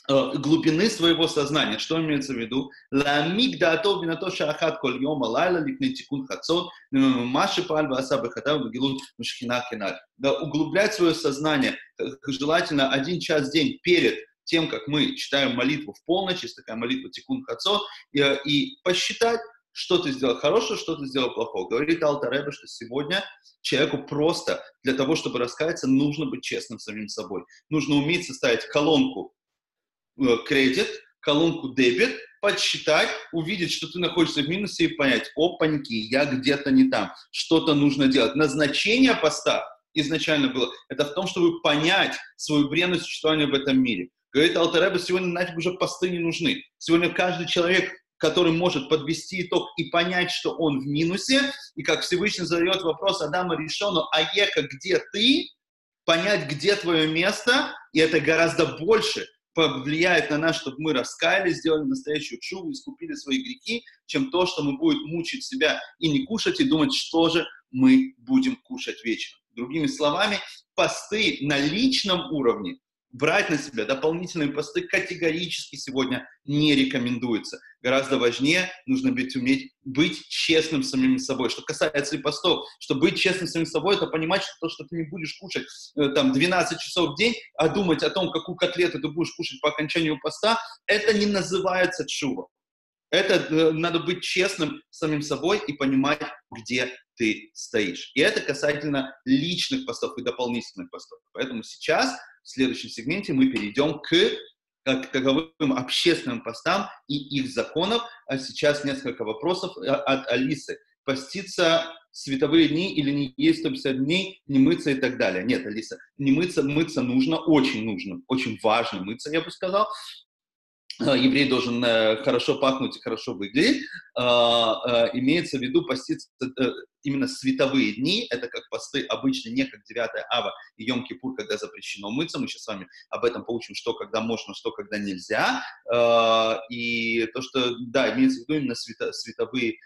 глубины своего сознания. Что имеется в виду? Ламик да атов на то шахат коль йома лайла ликне тикун хацот маши паль васа бахатав багилут мушхина кеналь. Да, углублять свое сознание, желательно один час в день перед тем, как мы читаем молитву в полночь, есть такая молитва Тикун Хацо, и, и посчитать, что ты сделал хорошего, что ты сделал плохого. Говорит Алтаребе, что сегодня человеку просто для того, чтобы раскаяться, нужно быть честным самим собой. Нужно уметь составить колонку э, кредит, колонку дебет, подсчитать, увидеть, что ты находишься в минусе и понять, опаньки, я где-то не там, что-то нужно делать. Назначение поста изначально было, это в том, чтобы понять свою бренность существования в этом мире. Говорит Алтареба, сегодня нафиг уже посты не нужны. Сегодня каждый человек, который может подвести итог и понять, что он в минусе, и как Всевышний задает вопрос Адама а Ека, где ты? Понять, где твое место, и это гораздо больше повлияет на нас, чтобы мы раскаялись, сделали настоящую чуву, искупили свои грехи, чем то, что мы будем мучить себя и не кушать, и думать, что же мы будем кушать вечером. Другими словами, посты на личном уровне брать на себя дополнительные посты категорически сегодня не рекомендуется. Гораздо важнее нужно быть, уметь быть честным самим собой. Что касается и постов, что быть честным самим собой, это понимать, что то, что ты не будешь кушать э, там 12 часов в день, а думать о том, какую котлету ты будешь кушать по окончанию поста, это не называется чува. Это э, надо быть честным самим собой и понимать, где ты стоишь. И это касательно личных постов и дополнительных постов. Поэтому сейчас в следующем сегменте мы перейдем к к таковым общественным постам и их законов. А сейчас несколько вопросов э, от Алисы. Поститься световые дни или не есть 150 дней, не мыться и так далее. Нет, Алиса, не мыться, мыться нужно, очень нужно, очень важно мыться, я бы сказал. Э, еврей должен э, хорошо пахнуть и хорошо выглядеть, а, э, имеется в виду поститься именно световые дни, это как посты обычно, не как 9 ава и Йом-Кипур, когда запрещено мыться, мы сейчас с вами об этом получим, что когда можно, что когда нельзя, а, и то, что, да, имеется в виду именно световые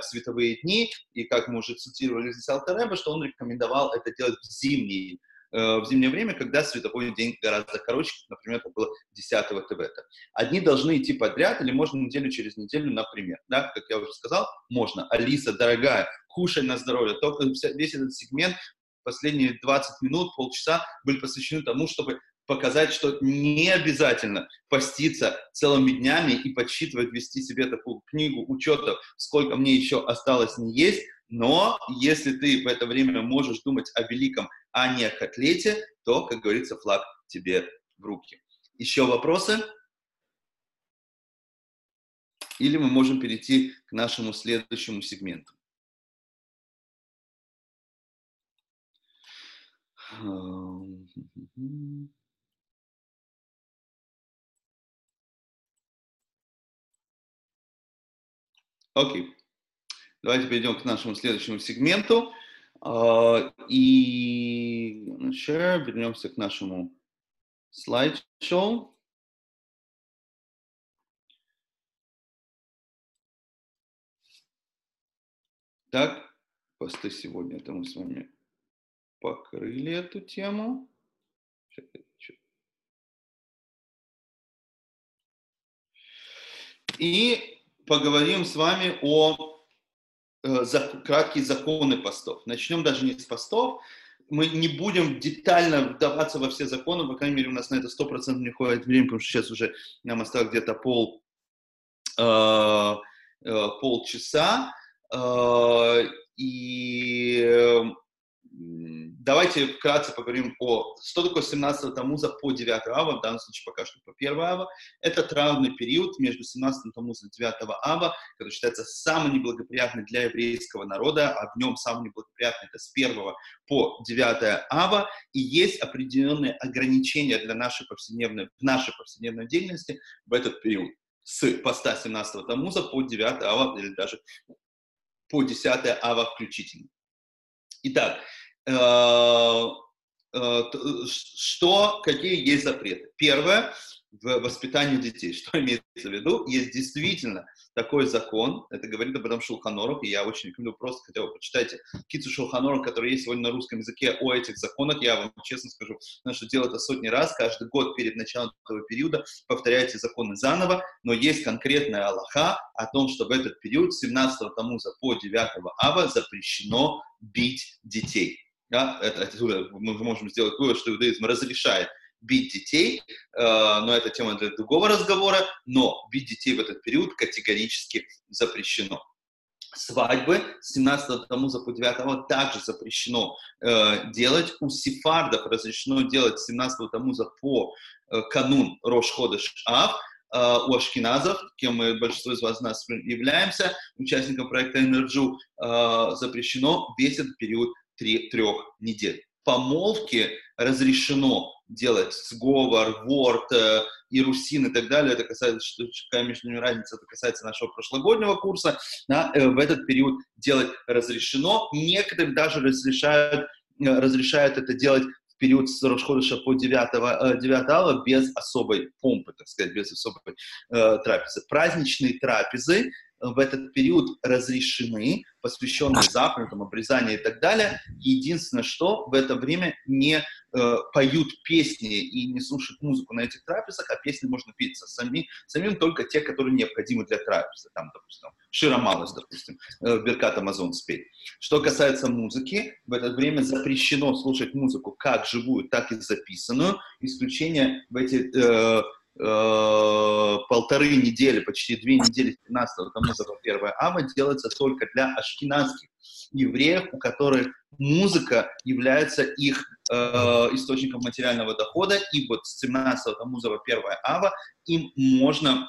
световые дни, и как мы уже цитировали здесь Алтареба, что он рекомендовал это делать в зимние в зимнее время, когда световой день гораздо короче, например, это было 10 ТВТ. Одни должны идти подряд или можно неделю через неделю, например. Да, как я уже сказал, можно. Алиса, дорогая, кушай на здоровье. Только весь этот сегмент, последние 20 минут, полчаса были посвящены тому, чтобы показать, что не обязательно поститься целыми днями и подсчитывать, вести себе такую книгу учетов, сколько мне еще осталось не есть, но если ты в это время можешь думать о великом, а не о котлете, то, как говорится, флаг тебе в руки. Еще вопросы? Или мы можем перейти к нашему следующему сегменту. Окей. Okay. Давайте перейдем к нашему следующему сегменту. А, и share, вернемся к нашему слайд-шоу. Так, посты сегодня, это мы с вами покрыли эту тему. И поговорим с вами о краткие законы постов. Начнем даже не с постов, мы не будем детально вдаваться во все законы, по крайней мере, у нас на это 100% не хватит времени, потому что сейчас уже нам осталось где-то пол, э, э, полчаса. Э, и Давайте вкратце поговорим о, что такое 17 Тамуза по 9 Ава, в данном случае пока что по 1 Ава. Это траурный период между 17 Тамуза и 9 Ава, который считается самым неблагоприятным для еврейского народа, а в нем самый неблагоприятный это с 1 по 9 Ава, и есть определенные ограничения для нашей повседневной, в нашей повседневной деятельности в этот период с поста 17 Тамуза по 9 Ава, или даже по 10 Ава включительно. Итак, что, какие есть запреты. Первое, в воспитании детей. Что имеется в виду? Есть действительно такой закон, это говорит об этом Шулханорах, и я очень рекомендую просто хотя бы почитайте Кицу Шулханорах, который есть сегодня на русском языке, о этих законах. Я вам честно скажу, что делаю это сотни раз, каждый год перед началом этого периода повторяйте законы заново, но есть конкретная Аллаха о том, что в этот период, с 17 Тамуза по 9 Ава, запрещено бить детей. Да? Это, отсюда мы можем сделать вывод, что иудаизм разрешает бить детей, э, но это тема для другого разговора, но бить детей в этот период категорически запрещено. Свадьбы с 17 Тамуза по 9 также запрещено э, делать. У сефардов разрешено делать с 17 Тамуза по э, канун Рош Ходыш Ав, у ашкеназов, кем мы, большинство из вас нас являемся, участником проекта Energy, запрещено весь этот период трех недель. Помолвки разрешено делать сговор, ворд, э, ирусин и так далее. Это касается, что, какая между ними разница, это касается нашего прошлогоднего курса. Да, э, в этот период делать разрешено. Некоторым даже разрешают, э, разрешают это делать в период с Рошходыша по 9, 9 ава без особой помпы, так сказать, без особой э, трапезы. Праздничные трапезы в этот период разрешены, посвященные заповедям, обрезанию и так далее. Единственное, что в это время не э, поют песни и не слушают музыку на этих трапезах, а песни можно петь сами, самим только те, которые необходимы для трапезы. Там, допустим, Широмалос, допустим, э, Беркат Амазон спеть. Что касается музыки, в это время запрещено слушать музыку как живую, так и записанную. Исключение в эти Э, полторы недели, почти две недели 17 Тамуза по 1 Ава делается только для ашкенадских евреев, у которых музыка является их э, источником материального дохода, и вот с 17 Тамуза по 1 Ава им можно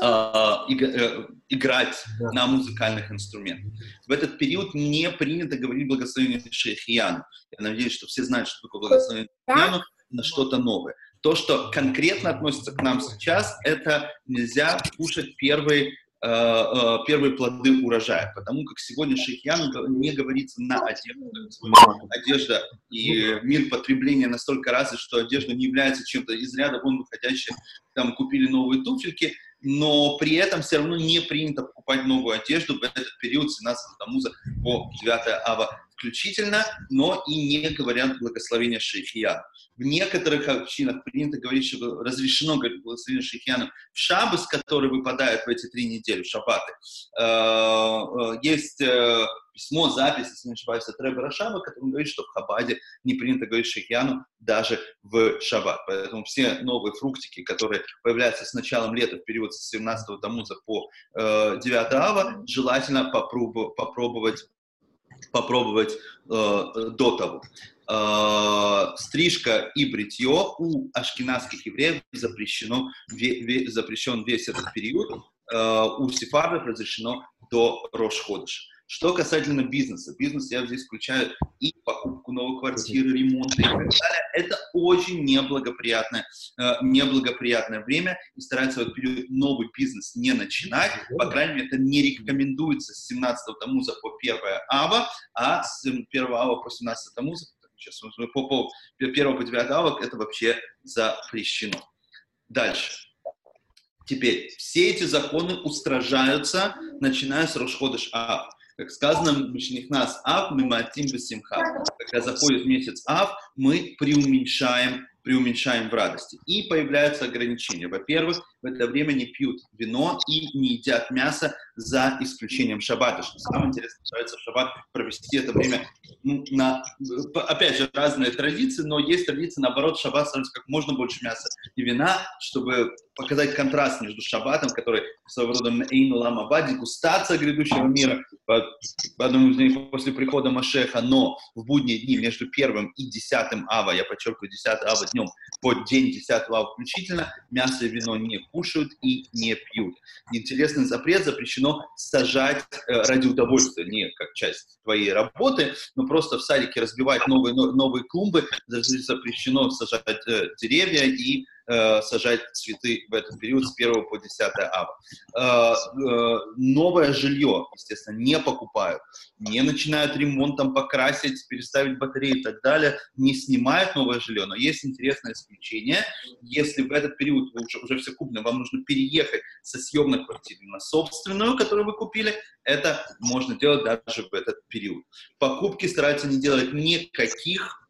э, э, играть да. на музыкальных инструментах. В этот период не принято говорить благословение Шейхияну. Я надеюсь, что все знают, что такое благословение Шейхияну, на что-то новое. То, что конкретно относится к нам сейчас, это нельзя кушать первые э, э, первые плоды урожая, потому как сегодня шейхьян не говорится на одежду. Одежда и мир потребления настолько развит, что одежда не является чем-то из ряда вон выходящих. Там купили новые туфельки, но при этом все равно не принято покупать новую одежду в этот период 17 Тамуза по 9 Ава включительно, но и не говорят благословения шейхияна. В некоторых общинах принято говорить, что разрешено говорить благословение шейхияна в шаббас, который выпадает в эти три недели, в шаббаты. Э, э, есть э, письмо, запись, если не ошибаюсь, от Рэба Рашаба, который говорит, что в Хабаде не принято говорить шейхияну даже в шаббат. Поэтому все новые фруктики, которые появляются с началом лета в период с 17 тамуза по 9 ава, желательно попробовать попробовать э, до того. Э, стрижка и бритье у ашкенадских евреев запрещено, ве, ве, запрещен весь этот период, э, у сефардов разрешено до Рошходыша. Что касательно бизнеса, бизнес я здесь включаю и покупку новой квартиры, ремонт и так далее. Это очень неблагоприятное, э, неблагоприятное время, и стараются в этот период новый бизнес не начинать. По крайней мере, это не рекомендуется с 17 тамуза по 1 ава, а с 1 ава по 17 тамуза, сейчас, по, по 1 по 9 ава это вообще запрещено. Дальше. Теперь, все эти законы устражаются, начиная с Рошходыш Ав. Как сказано, нас Ав, мы матим бесимха. Когда заходит месяц Ав, мы преуменьшаем преуменьшаем в радости. И появляются ограничения. Во-первых, в это время не пьют вино и не едят мясо за исключением шаббата. Что самое интересное, стараются в шаббат провести это время на, опять же, разные традиции, но есть традиция, наоборот, шаббат становится как можно больше мяса и вина, чтобы показать контраст между шаббатом, который своего рода Эйну Лама дегустация грядущего мира, по, по одному из дней после прихода Машеха, но в будние дни между первым и десятым ава, я подчеркиваю, десятый ава днем, по день десятого ава включительно, мясо и вино не кушают и не пьют. Интересный запрет, запрещено сажать э, ради удовольствия, не как часть твоей работы, но просто в садике разбивать новые, новые клумбы, запрещено сажать э, деревья и сажать цветы в этот период с 1 по 10 ава. Э, э, новое жилье, естественно, не покупают, не начинают ремонтом покрасить, переставить батареи и так далее, не снимают новое жилье, но есть интересное исключение. Если в этот период вы уже, уже все куплены, вам нужно переехать со съемной квартиры на собственную, которую вы купили, это можно делать даже в этот период. Покупки стараются не делать никаких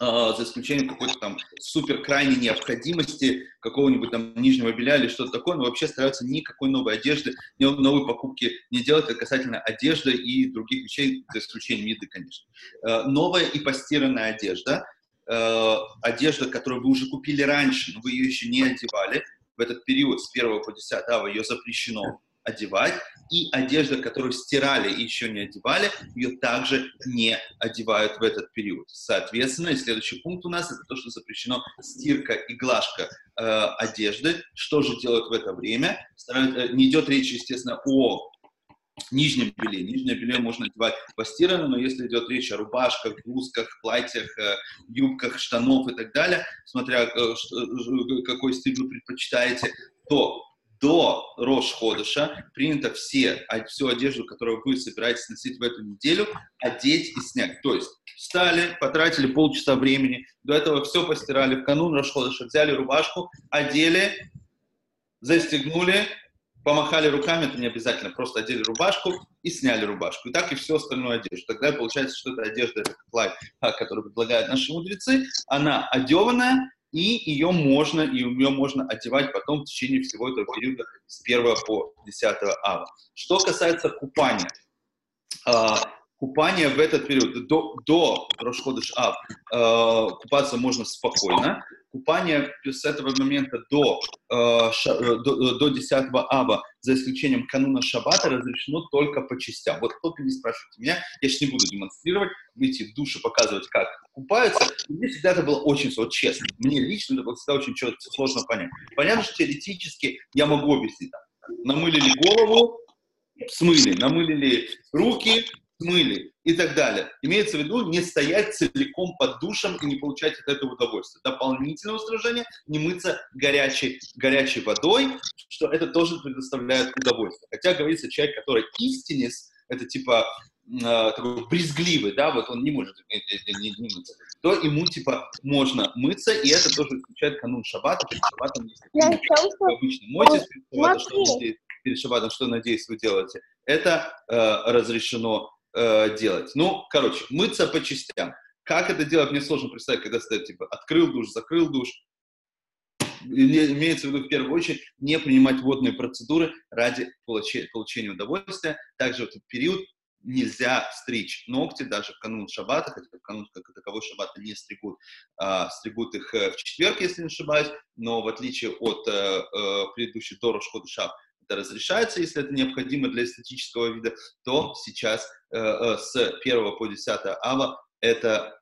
за исключением какой-то там супер крайней необходимости какого-нибудь там нижнего белья или что-то такое, но вообще стараются никакой новой одежды, ни новой покупки не делать, это касательно одежды и других вещей, за исключением еды, конечно. А, новая и постиранная одежда, а, одежда, которую вы уже купили раньше, но вы ее еще не одевали, в этот период с 1 по 10 ее запрещено одевать, и одежда, которую стирали и еще не одевали, ее также не одевают в этот период. Соответственно, следующий пункт у нас это то, что запрещено стирка и глажка э, одежды. Что же делают в это время? Стараются, э, не идет речь, естественно, о нижнем белье. Нижнее белье можно одевать постирано, но если идет речь о рубашках, блузках, платьях, э, юбках, штанов и так далее, смотря э, какой стиль вы предпочитаете, то до Рош-Ходыша принято все, всю одежду, которую вы собираетесь носить в эту неделю, одеть и снять. То есть встали, потратили полчаса времени, до этого все постирали, в канун Рош-Ходыша взяли рубашку, одели, застегнули, помахали руками, это не обязательно, просто одели рубашку и сняли рубашку. И так и все остальное одежду. Тогда получается, что эта одежда, это лайф, который предлагают наши мудрецы, она одеванная, и ее можно, и ее можно одевать потом в течение всего этого периода с 1 по 10 ава. Что касается купания, а, купание в этот период, до, до Рошходыш Ав, э, купаться можно спокойно. Купание с этого момента до, э, ша, э, до, до 10 Ава, за исключением кануна Шаббата, разрешено только по частям. Вот только не спрашивайте меня, я сейчас не буду демонстрировать, выйти в душу, показывать, как купаются. Мне всегда это было очень вот, честно. Мне лично это было всегда очень сложно понять. Понятно, что теоретически я могу объяснить. Намылили голову, смыли, намылили руки, смыли и так далее. Имеется в виду не стоять целиком под душем и не получать от этого удовольствия. Дополнительное устражение – не мыться горячей, горячей водой, что это тоже предоставляет удовольствие. Хотя говорится, человек, который истинец, это типа э, такой брезгливый, да, вот он не может не, не мыться, то ему типа можно мыться, и это тоже включает канун шаббата. Перед шаббатом, если обычно мойтесь перед шаббатом, что, перед шаббатом, что, надеюсь, вы делаете, это э, разрешено э, делать. Ну, короче, мыться по частям. Как это делать, мне сложно представить, когда стоит, типа, открыл душ, закрыл душ. Имеется в виду, в первую очередь, не принимать водные процедуры ради получения, получения удовольствия. Также в этот период нельзя стричь ногти даже в канун шаббата, хотя в канун как таковой шаббата не стригут, а, стригут их э, в четверг, если не ошибаюсь, но в отличие от э, э, предыдущих Дорош Ходышав, это разрешается, если это необходимо для эстетического вида, то сейчас э, э, с 1 по 10 ава это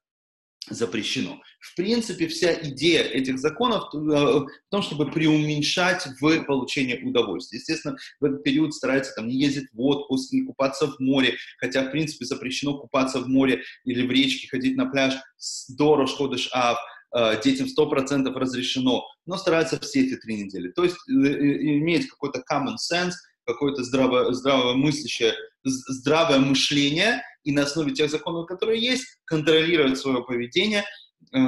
запрещено. В принципе, вся идея этих законов э, в том, чтобы преуменьшать в получении удовольствия. Естественно, в этот период стараются там, не ездить в отпуск, не купаться в море, хотя, в принципе, запрещено купаться в море или в речке, ходить на пляж до Рошходыш Ав, Э, детям 100% разрешено, но стараются все эти три недели. То есть э, э, иметь какой-то common sense, какое-то здраво, здравомыслящее, здравое мышление и на основе тех законов, которые есть, контролировать свое поведение, э,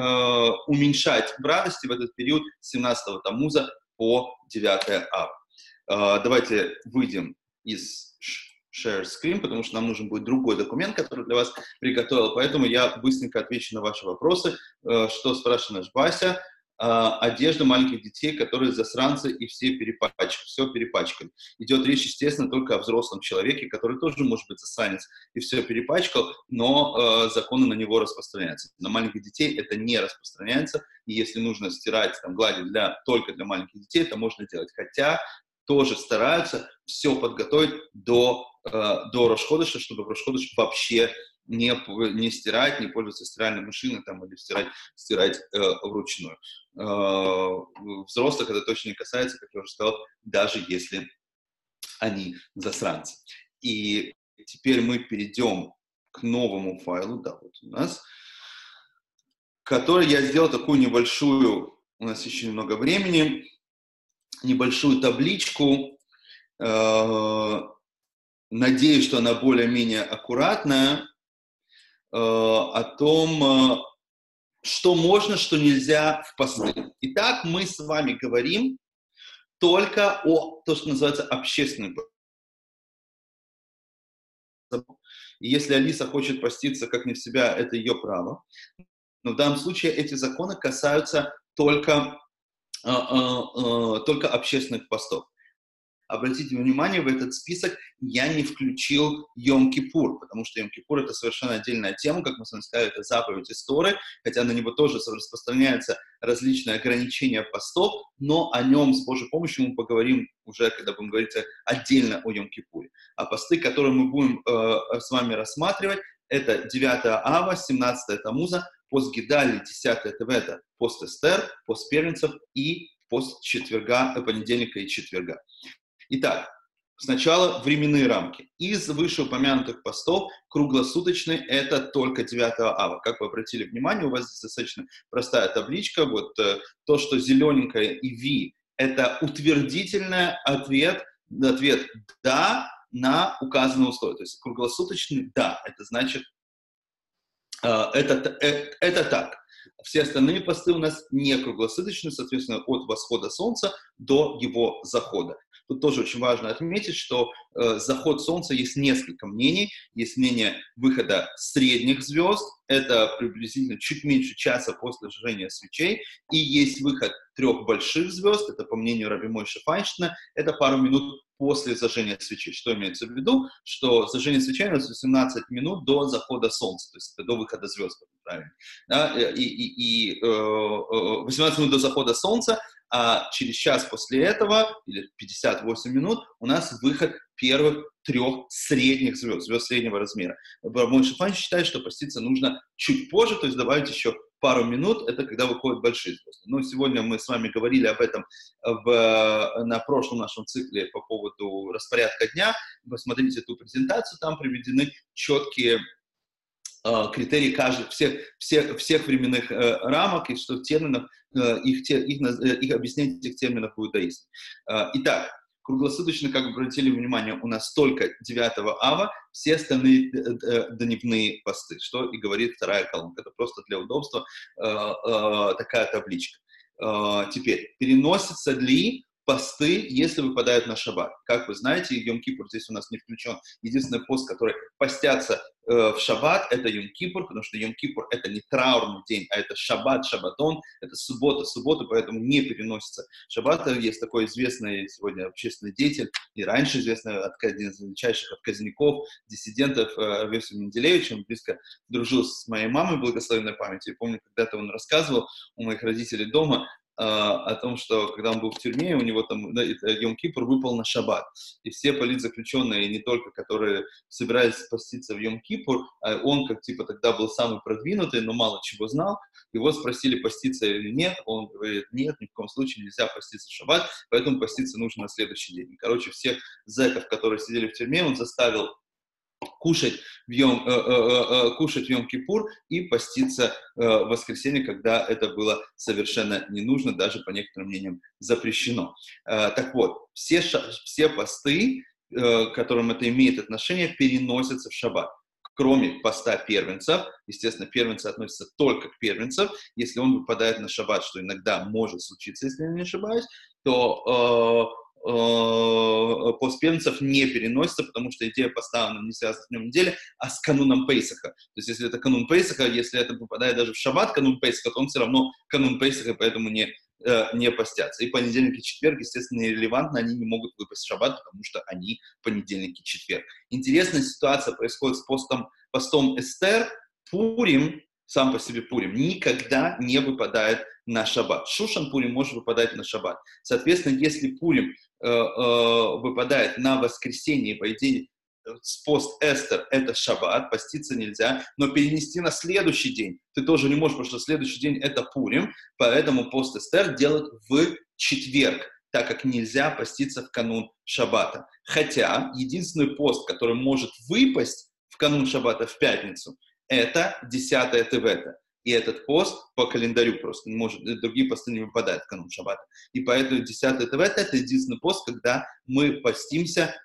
уменьшать радости в этот период с 17 Тамуза по 9 Ав. Э, давайте выйдем из share screen, потому что нам нужен будет другой документ, который для вас приготовил. Поэтому я быстренько отвечу на ваши вопросы. Э, что спрашивает наш Бася? Э, одежда маленьких детей, которые засранцы и все перепачканы, все перепачкали. Идет речь, естественно, только о взрослом человеке, который тоже может быть засранец и все перепачкал, но э, законы на него распространяются. На маленьких детей это не распространяется, и если нужно стирать, там, гладить для, только для маленьких детей, это можно делать. Хотя тоже стараются все подготовить до, э, до Рошходыша, чтобы Рошходыш вообще не, не стирать, не пользоваться стиральной машиной там, или стирать, стирать э, вручную. Э, взрослых это точно не касается, как я уже сказал, даже если они засранцы. И теперь мы перейдем к новому файлу, да, вот у нас, который я сделал такую небольшую, у нас еще немного времени, небольшую табличку. Э, надеюсь, что она более-менее аккуратная. Э, о том, э, что можно, что нельзя в посты. Итак, мы с вами говорим только о то, что называется общественным если Алиса хочет поститься как не в себя, это ее право. Но в данном случае эти законы касаются только только общественных постов. обратите внимание, в этот список я не включил Йом-Кипур, потому что Йом-Кипур это совершенно отдельная тема, как мы с вами сказали, это заповедь истории, хотя на него тоже распространяются различные ограничения постов, но о нем с Божьей помощью мы поговорим уже, когда будем говорить отдельно о Йом-Кипуре. А посты, которые мы будем э, с вами рассматривать, это 9 ава, 17 Тамуза, пост Гидали, 10 Тевета, пост Эстер, пост Первенцев и пост четверга, э, понедельника и четверга. Итак, сначала временные рамки. Из вышеупомянутых постов круглосуточный это только 9 ава. Как вы обратили внимание, у вас здесь достаточно простая табличка. Вот э, то, что зелененькое и V, это утвердительный ответ, ответ «да» на указанное условие. То есть круглосуточный «да», это значит э, это, э, это так. Все остальные посты у нас не круглосуточные, соответственно, от восхода солнца до его захода. Тут тоже очень важно отметить, что э, заход Солнца есть несколько мнений. Есть мнение выхода средних звезд, это приблизительно чуть меньше часа после зажжения свечей, и есть выход трех больших звезд, это по мнению Раби Мойши Файнштейна, это пару минут после зажжения свечей. Что имеется в виду? Что зажжение свечей у нас 18 минут до захода солнца, то есть это до выхода звезд, правильно. Да? И, и, и 18 э, минут до захода солнца, а через час после этого, или 58 минут, у нас выход первых трех средних звезд, звезд среднего размера. Бармон Шифан считает, что поститься нужно чуть позже, то есть добавить еще пару минут, это когда выходят большие звезды. Но сегодня мы с вами говорили об этом в, на прошлом нашем цикле по поводу распорядка дня. Посмотрите эту презентацию, там приведены четкие э, критерии каждых, всех, всех, всех временных э, рамок, и что в э, их, те, их, э, их объяснение этих терминов будет иудаизм. Э, итак, Круглосуточно, как вы обратили внимание, у нас только 9 ава, все остальные э, э, дневные посты, что и говорит вторая колонка. Это просто для удобства э, такая табличка. Теперь, переносится ли посты, если выпадают на шаббат. Как вы знаете, Йом-Кипур здесь у нас не включен. Единственный пост, который постятся э, в шаббат, это Йом-Кипур, потому что Йом-Кипур это не траурный день, а это шаббат, шаббатон, это суббота, суббота, поэтому не переносится шаббат. Есть такой известный сегодня общественный деятель, и раньше известный один из величайших отказников, диссидентов э, Равесу Менделевич, он близко дружил с моей мамой благословенной памяти. Я помню, когда-то он рассказывал у моих родителей дома, о том, что когда он был в тюрьме, у него там да, Йом Кипр выпал на шаббат. И все политзаключенные, не только которые собирались спаститься в Йом Кипур, а он, как типа тогда был самый продвинутый, но мало чего знал, его спросили, поститься или нет, он говорит, нет, ни в коем случае нельзя поститься в шаббат, поэтому поститься нужно на следующий день. Короче, всех зэков, которые сидели в тюрьме, он заставил кушать в Йом, э, э, э, кушать в Йом Кипур и поститься э, в воскресенье, когда это было совершенно не нужно, даже по некоторым мнениям запрещено. Э, так вот, все, все посты, э, к которым это имеет отношение, переносятся в шаббат кроме поста первенцев, естественно, первенцы относятся только к первенцам, если он выпадает на шаббат, что иногда может случиться, если я не ошибаюсь, то Э, постпернцев не переносится, потому что идея поставлена не связана с днем недели, а с кануном Пейсаха. То есть, если это канун Пейсаха, если это попадает даже в шаббат канун Пейсаха, то он все равно канун Пейсаха, поэтому не, э, не постятся. И понедельник и четверг, естественно, нерелевантны, они не могут выпасть в шаббат, потому что они понедельник и четверг. Интересная ситуация происходит с постом, постом Эстер. Пурим, сам по себе Пурим, никогда не выпадает на шаббат. Шушан Пурим может выпадать на шаббат. Соответственно, если Пурим э, э, выпадает на воскресенье, по идее, э, пост Эстер – это шаббат, поститься нельзя, но перенести на следующий день ты тоже не можешь, потому что следующий день – это Пурим, поэтому пост Эстер делают в четверг, так как нельзя поститься в канун шаббата. Хотя единственный пост, который может выпасть в канун шаббата в пятницу, это 10 Тевета. И этот пост по календарю просто может, другие посты не выпадают в канун шаббата. И поэтому 10 ТВ это единственный пост, когда мы постимся,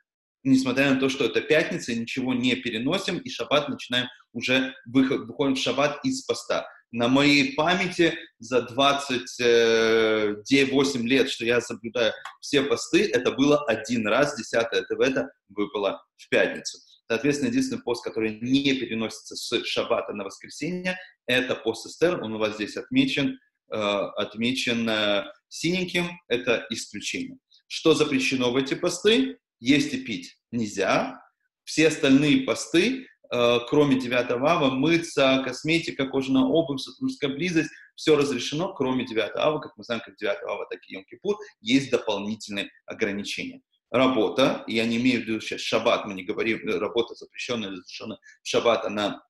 несмотря на то, что это пятница, ничего не переносим, и шаббат начинаем уже выход, выходим в шаббат из поста. На моей памяти за 28 лет, что я соблюдаю все посты, это было один раз, 10 ТВ это выпало в пятницу. Соответственно, единственный пост, который не переносится с шаббата на воскресенье, это пост Эстер. Он у вас здесь отмечен, э, отмечен э, синеньким. Это исключение. Что запрещено в эти посты? Есть и пить нельзя. Все остальные посты, э, кроме 9 ава, мыться, косметика, кожаная обувь, супружеская близость, все разрешено, кроме 9 ава, как мы знаем, как 9 ава, так и Йом-Кипур, есть дополнительные ограничения. Работа, я не имею в виду сейчас шаббат, мы не говорим, э, работа запрещенная, разрешенная. В шаббат, она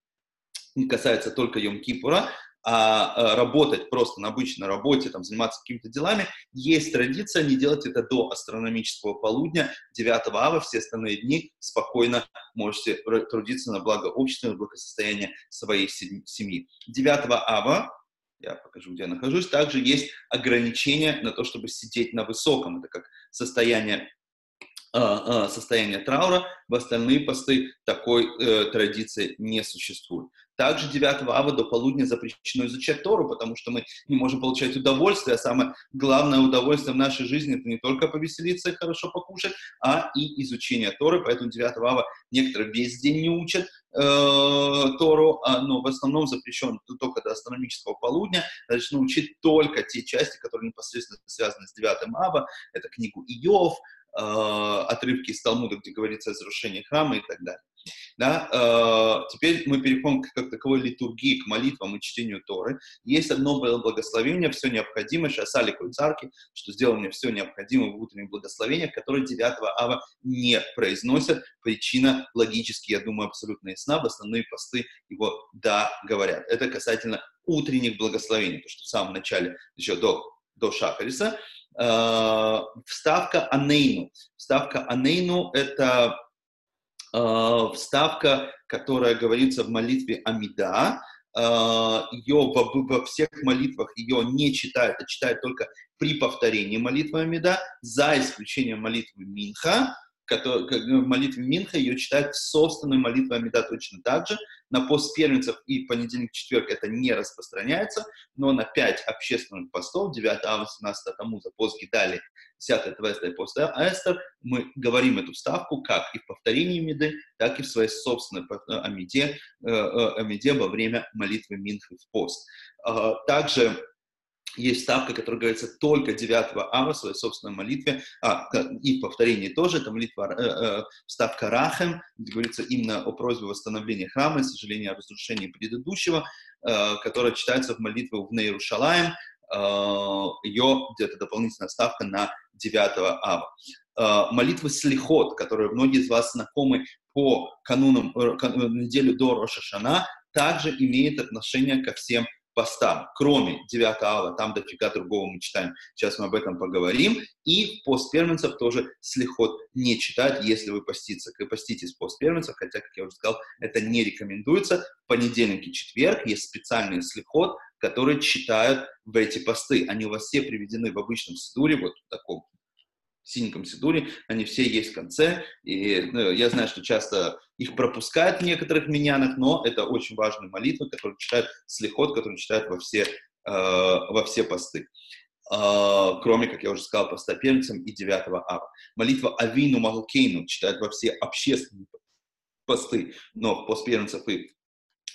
касается только Йом-Кипура, а, а работать просто на обычной работе, там, заниматься какими-то делами, есть традиция не делать это до астрономического полудня, 9 ава, все остальные дни спокойно можете трудиться на благо общества, на благосостояние своей семьи. 9 ава, я покажу, где я нахожусь, также есть ограничения на то, чтобы сидеть на высоком, это как состояние состояние траура, в остальные посты такой э, традиции не существует. Также 9 ава до полудня запрещено изучать Тору, потому что мы не можем получать удовольствие, а самое главное удовольствие в нашей жизни это не только повеселиться и хорошо покушать, а и изучение Торы, поэтому 9 ава некоторые весь день не учат, э, Тору, а, но в основном запрещен только до астрономического полудня. Начну учить только те части, которые непосредственно связаны с 9 ава. Это книгу Иов, отрывки из Талмуда, где говорится о разрушении храма и так далее. Да? Э, теперь мы переходим к как таковой литургии, к молитвам и чтению Торы. Есть одно благословение, все необходимое, шасали царки, что сделал мне все необходимое в утренних благословениях, которые 9 ава не произносят. Причина логически, я думаю, абсолютно ясна. В основные посты его «да» говорят. Это касательно утренних благословений, то, что в самом начале, еще до, до Шахариса. Э, вставка «анейну». Вставка «анейну» — это Э, вставка, которая говорится в молитве Амида, э, ее во, во всех молитвах ее не читают, а читают только при повторении молитвы Амида, за исключением молитвы Минха, который, ну, в молитве Минха ее читают в собственной молитве Амида точно так же. На пост первенцев и понедельник, четверг это не распространяется, но на пять общественных постов, 9 ава, 17 Тамуза, пост Гидали, 10 Твеста и пост Эстер, мы говорим эту ставку как и в повторении Миды, так и в своей собственной Амиде, э, э, Амиде во время молитвы Минха в пост. А, также есть ставка, которая говорится только 9 ава в своей собственной молитве, а, и в повторении тоже, это молитва, э, э, ставка Рахем, где говорится именно о просьбе восстановления храма, и, к сожалению, о разрушении предыдущего, э, которая читается в молитве в Нейрушалаем, э, ее где-то дополнительная ставка на 9 ава. Э, молитва Слихот, которая многие из вас знакомы по канунам, э, кан, неделю до Рошашана, также имеет отношение ко всем постам, кроме 9 ава, там дофига другого мы читаем, сейчас мы об этом поговорим, и пост первенцев тоже слихот не читать, если вы поститься, поститесь пост первенцев, хотя, как я уже сказал, это не рекомендуется. В понедельник и четверг есть специальный слихот, которые читают в эти посты. Они у вас все приведены в обычном сидуре, вот в таком синеньком сидуре, они все есть в конце, и ну, я знаю, что часто их пропускают в некоторых миньянах, но это очень важная молитва, которую читают слихот, которую читают во все, э, во все посты. Э, кроме, как я уже сказал, поста первенцам и 9 ава. Молитва Авину Малкейну читают во все общественные посты, но пост первенцев и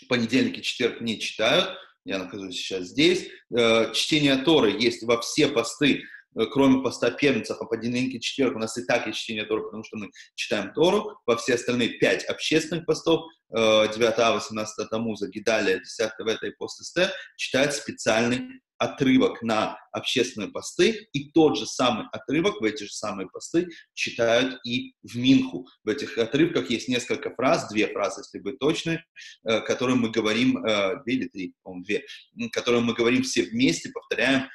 понедельник и четверг не читают. Я нахожусь сейчас здесь. Э, чтение Торы есть во все посты, кроме поста первенцев, а по понедельник четверг у нас и так есть чтение Торы, потому что мы читаем Тору, во все остальные пять общественных постов, 9 а 18 Тамуза, Гидалия, 10 Вета и пост Эстер, читают специальный отрывок на общественные посты, и тот же самый отрывок в эти же самые посты читают и в Минху. В этих отрывках есть несколько фраз, две фразы, если быть точны, э, которые мы говорим, э, две или три, по-моему, две, которые мы говорим все вместе, повторяем,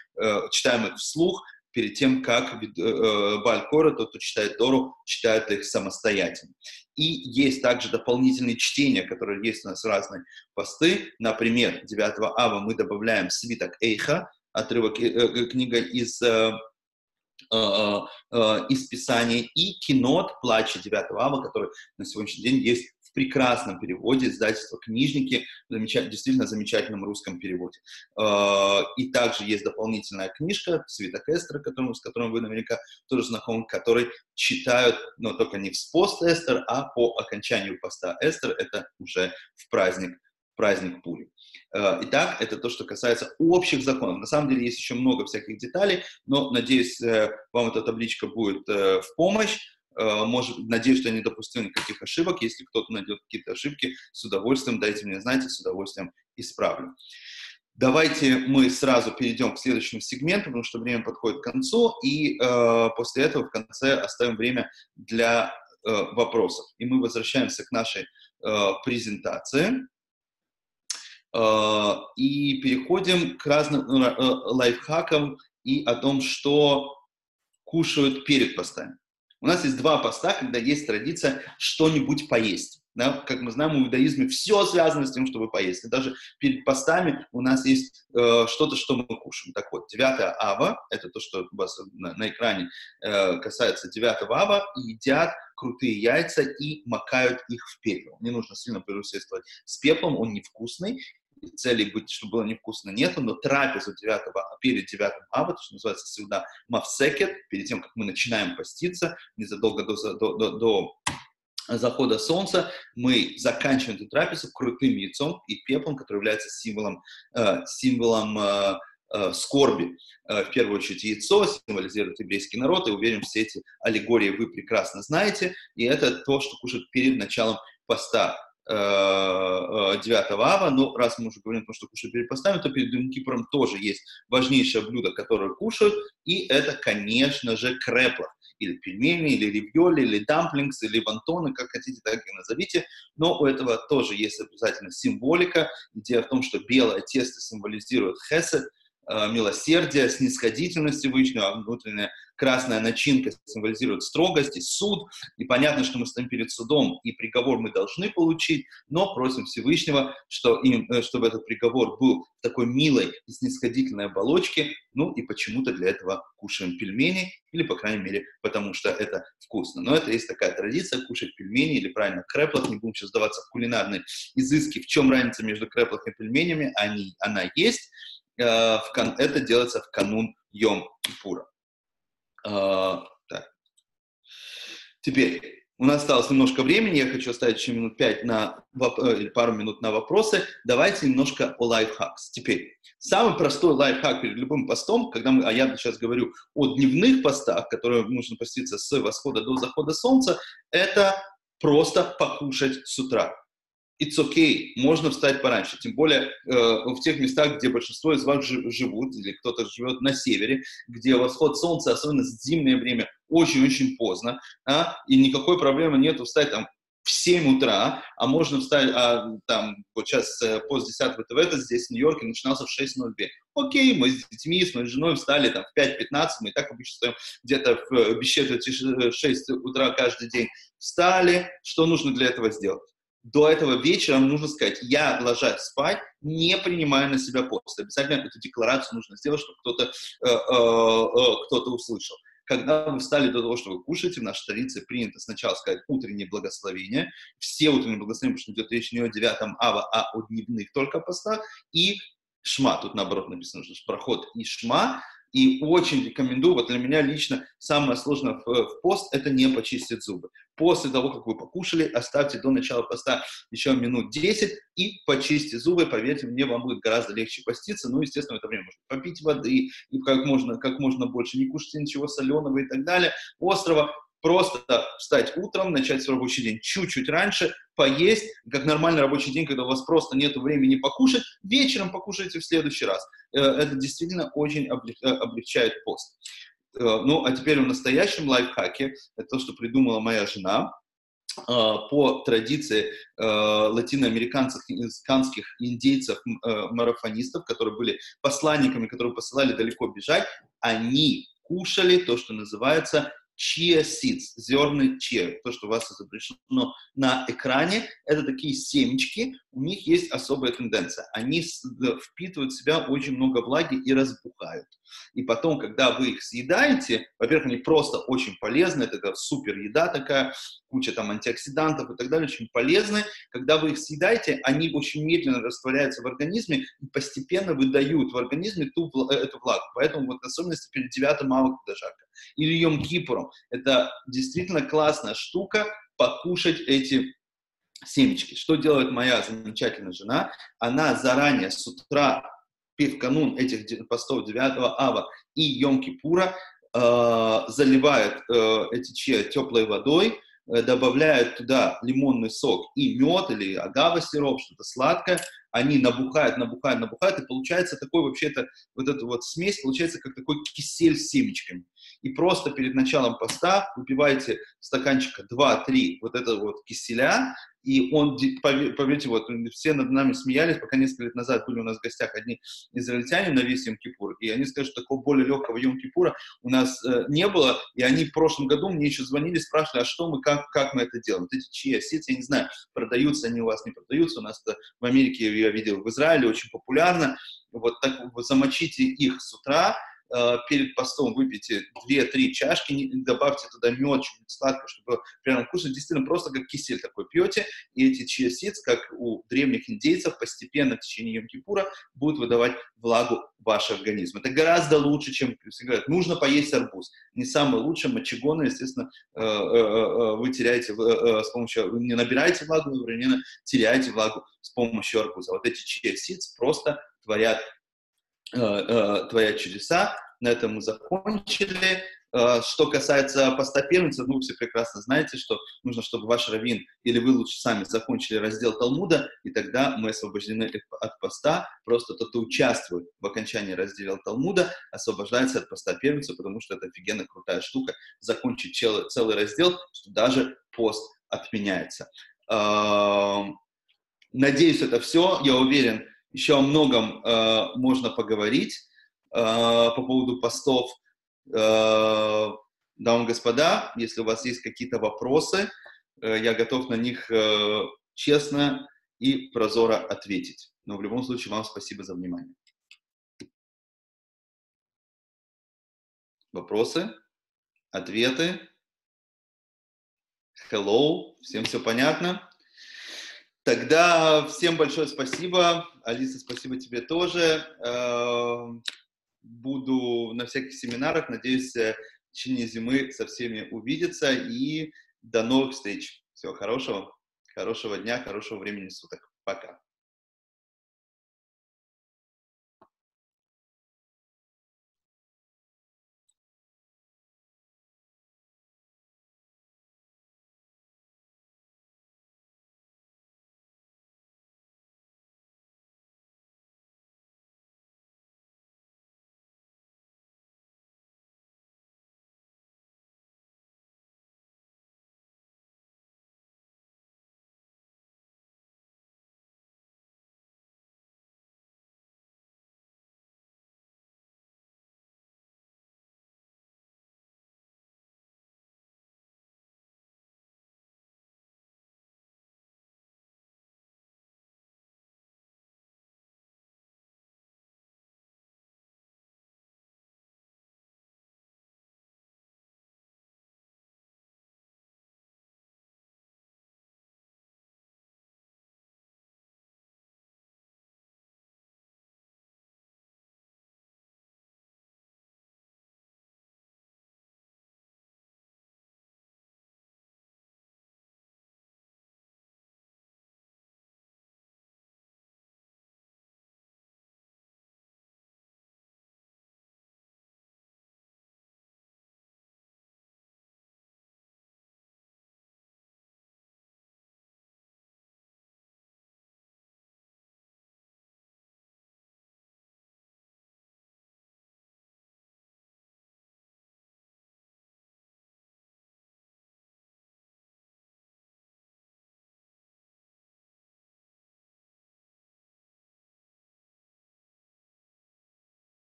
читаем их вслух, перед тем, как э, э, Балькора, тот, кто читает Тору, читает их самостоятельно. И есть также дополнительные чтения, которые есть у нас разные посты. Например, 9 ава мы добавляем свиток Эйха, отрывок э, э, книга из э, э, э, из Писания, и кинот «Плача 9 ава», который на сегодняшний день есть прекрасном переводе, издательство «Книжники», замечать, действительно замечательном русском переводе. А, и также есть дополнительная книжка «Свиток Эстера», с которой вы наверняка тоже знакомы, который читают, но только не в пост Эстер, а по окончанию поста Эстер, это уже в праздник праздник Пури. Э, итак, это то, что касается общих законов. На самом деле есть еще много всяких деталей, но, надеюсь, э, вам эта табличка будет э, в помощь. Может, надеюсь, что я не допустил никаких ошибок. Если кто-то найдет какие-то ошибки, с удовольствием дайте мне знать, с удовольствием исправлю. Давайте мы сразу перейдем к следующему сегменту, потому что время подходит к концу, и э, после этого в конце оставим время для э, вопросов. И мы возвращаемся к нашей э, презентации. Э, и переходим к разным э, лайфхакам и о том, что кушают перед постами. У нас есть два поста, когда есть традиция что-нибудь поесть. Да? Как мы знаем, в иудаизме все связано с тем, чтобы поесть. И даже перед постами у нас есть э, что-то, что мы кушаем. Так вот, 9 ава, это то, что у вас на, на экране э, касается 9 ава, едят крутые яйца и макают их в пепел. Не нужно сильно превосходствовать с пеплом, он невкусный, целей быть, чтобы было невкусно, нету, но трапезу 9, перед 9 ава, то, что называется сюда мавсекет, перед тем, как мы начинаем поститься, незадолго до, до, до, до захода солнца, мы заканчиваем эту трапезу крутым яйцом и пеплом, который является символом, э, символом э, э, скорби. Э, в первую очередь яйцо символизирует еврейский народ, и уверен, все эти аллегории вы прекрасно знаете, и это то, что кушают перед началом поста. 9 э, э, ава, но раз мы уже говорим о том, что кушают перед постами, то перед Йом Кипуром тоже есть важнейшее блюдо, которое кушают, и это, конечно же, креплах, или пельмени, или ривьоли, или дамплингс, или вантоны, как хотите, так и назовите, но у этого тоже есть обязательно символика. Идея в том, что белое тесто символизирует хесед, милосердие, снисходительность Всевышнего, а внутренняя красная начинка символизирует строгость и суд. И понятно, что мы стоим перед судом, и приговор мы должны получить, но просим Всевышнего, что им, э, чтобы этот приговор был в такой милой и снисходительной оболочке, ну и почему-то для этого кушаем пельмени, или, по крайней мере, потому что это вкусно. Но это есть такая традиция, кушать пельмени, или правильно, креплах, не будем сейчас сдаваться в кулинарные изыски, в чем разница между креплах и пельменями, они, она есть, Э, в кан... это делается в канун Йом-Кипура. Э, так. Теперь, у нас осталось немножко времени, я хочу оставить еще минут пять на, э, или пару минут на вопросы. Давайте немножко о лайфхакс. Теперь, самый простой лайфхак перед любым постом, когда мы, а я сейчас говорю о дневных постах, которые нужно поститься с восхода до захода солнца, это просто покушать с утра it's okay, можно встать пораньше. Тем более э, в тех местах, где большинство из вас живут, или кто-то живет на севере, где восход солнца, особенно в зимнее время, очень-очень поздно, а, и никакой проблемы нет встать там в 7 утра, а можно встать, а, там, вот сейчас э, пост 10 ВТВ, это здесь в Нью-Йорке начинался в 6.02. Окей, мы с детьми, с моей женой встали там в 5.15, мы и так обычно стоим где-то в без четверти 6 утра каждый день. Встали, что нужно для этого сделать? До этого вечера нужно сказать, я, ложась спать, не принимаю на себя пост. Обязательно эту декларацию нужно сделать, чтобы кто-то э, э, э, кто услышал. Когда вы встали до того, что вы кушаете, в нашей традиции принято сначала сказать утреннее благословение, все утренние благословения, потому что идет речь не о девятом ава, а о дневных только постах, и шма, тут наоборот написано, что проход и шма, и очень рекомендую, вот для меня лично самое сложное в, в пост – это не почистить зубы. После того, как вы покушали, оставьте до начала поста еще минут 10 и почистите зубы. Поверьте мне, вам будет гораздо легче поститься. Ну, естественно, в это время можно попить воды, и как можно, как можно больше не кушать ничего соленого и так далее. Острова просто встать утром, начать свой рабочий день чуть-чуть раньше, поесть, как нормальный рабочий день, когда у вас просто нет времени покушать, вечером покушайте в следующий раз. Э, это действительно очень э, облегчает пост. Э, ну, а теперь в настоящем лайфхаке, это то, что придумала моя жена, по традиции латиноамериканских индейцев, марафонистов, которые были посланниками, которые посылали далеко бежать, они кушали то, что называется chia seeds, зерны chia, то, что у вас изображено на экране, это такие семечки, у них есть особая тенденция. Они впитывают в себя очень много влаги и разбухают. И потом, когда вы их съедаете, во-первых, они просто очень полезны, это супер еда такая, куча там антиоксидантов и так далее, очень полезны. Когда вы их съедаете, они очень медленно растворяются в организме и постепенно выдают в организме ту, э, эту влагу. Поэтому вот особенности перед 9 мало когда жарко. Или Йом Кипуром. Это действительно классная штука, покушать эти семечки. Что делает моя замечательная жена? Она заранее с утра, в канун этих постов 9 ава и Йом-Кипура, э, заливает э, эти чьи теплой водой, э, добавляет туда лимонный сок и мед или агава-сироп, что-то сладкое, они набухают, набухают, набухают, и получается такой вообще-то, вот эта вот смесь получается как такой кисель с семечками. И просто перед началом поста выпиваете стаканчика 2-3 вот этого вот киселя, и он, поверьте, вот все над нами смеялись, пока несколько лет назад были у нас в гостях одни израильтяне на весь Йом-Кипур, и они сказали, что такого более легкого Йом-Кипура у нас э, не было, и они в прошлом году мне еще звонили, спрашивали, а что мы, как, как мы это делаем? Вот эти чьи сети, я не знаю, продаются они у вас, не продаются, у нас в Америке я видел в Израиле, очень популярно. Вот так вот замочите их с утра, перед постом выпейте 2-3 чашки, добавьте туда мед, что-нибудь сладкое, чтобы прямо вкусно, действительно просто как кисель такой пьете, и эти seeds, как у древних индейцев, постепенно в течение Йом-Кипура будут выдавать влагу в ваш организм. Это гораздо лучше, чем, все говорят, нужно поесть арбуз. Не самое лучшее, мочегоны, естественно, э, э, вы теряете с помощью, не набираете влагу, вы теряете влагу с помощью арбуза. Вот эти seeds просто творят, творят чудеса. На этом мы закончили. Э, что касается поста первенца, ну, все прекрасно знаете, что нужно, чтобы ваш раввин или вы лучше сами закончили раздел Талмуда, и тогда мы освобождены от поста. Просто тот, кто участвует в окончании раздела Талмуда, освобождается от поста первенца, потому что это офигенно крутая штука, закончить целый раздел, что даже пост отменяется. Эм, надеюсь, это все. Я уверен, еще о многом э, можно поговорить э, по поводу постов. Э, дамы и господа, если у вас есть какие-то вопросы, э, я готов на них э, честно и прозоро ответить. Но в любом случае вам спасибо за внимание. Вопросы? Ответы? Hello, всем все понятно? Тогда всем большое спасибо. Алиса, спасибо тебе тоже. Эм, буду на всяких семинарах. Надеюсь, э, в течение зимы со всеми увидеться. И до новых встреч. Всего хорошего. Хорошего дня, хорошего времени суток. Пока.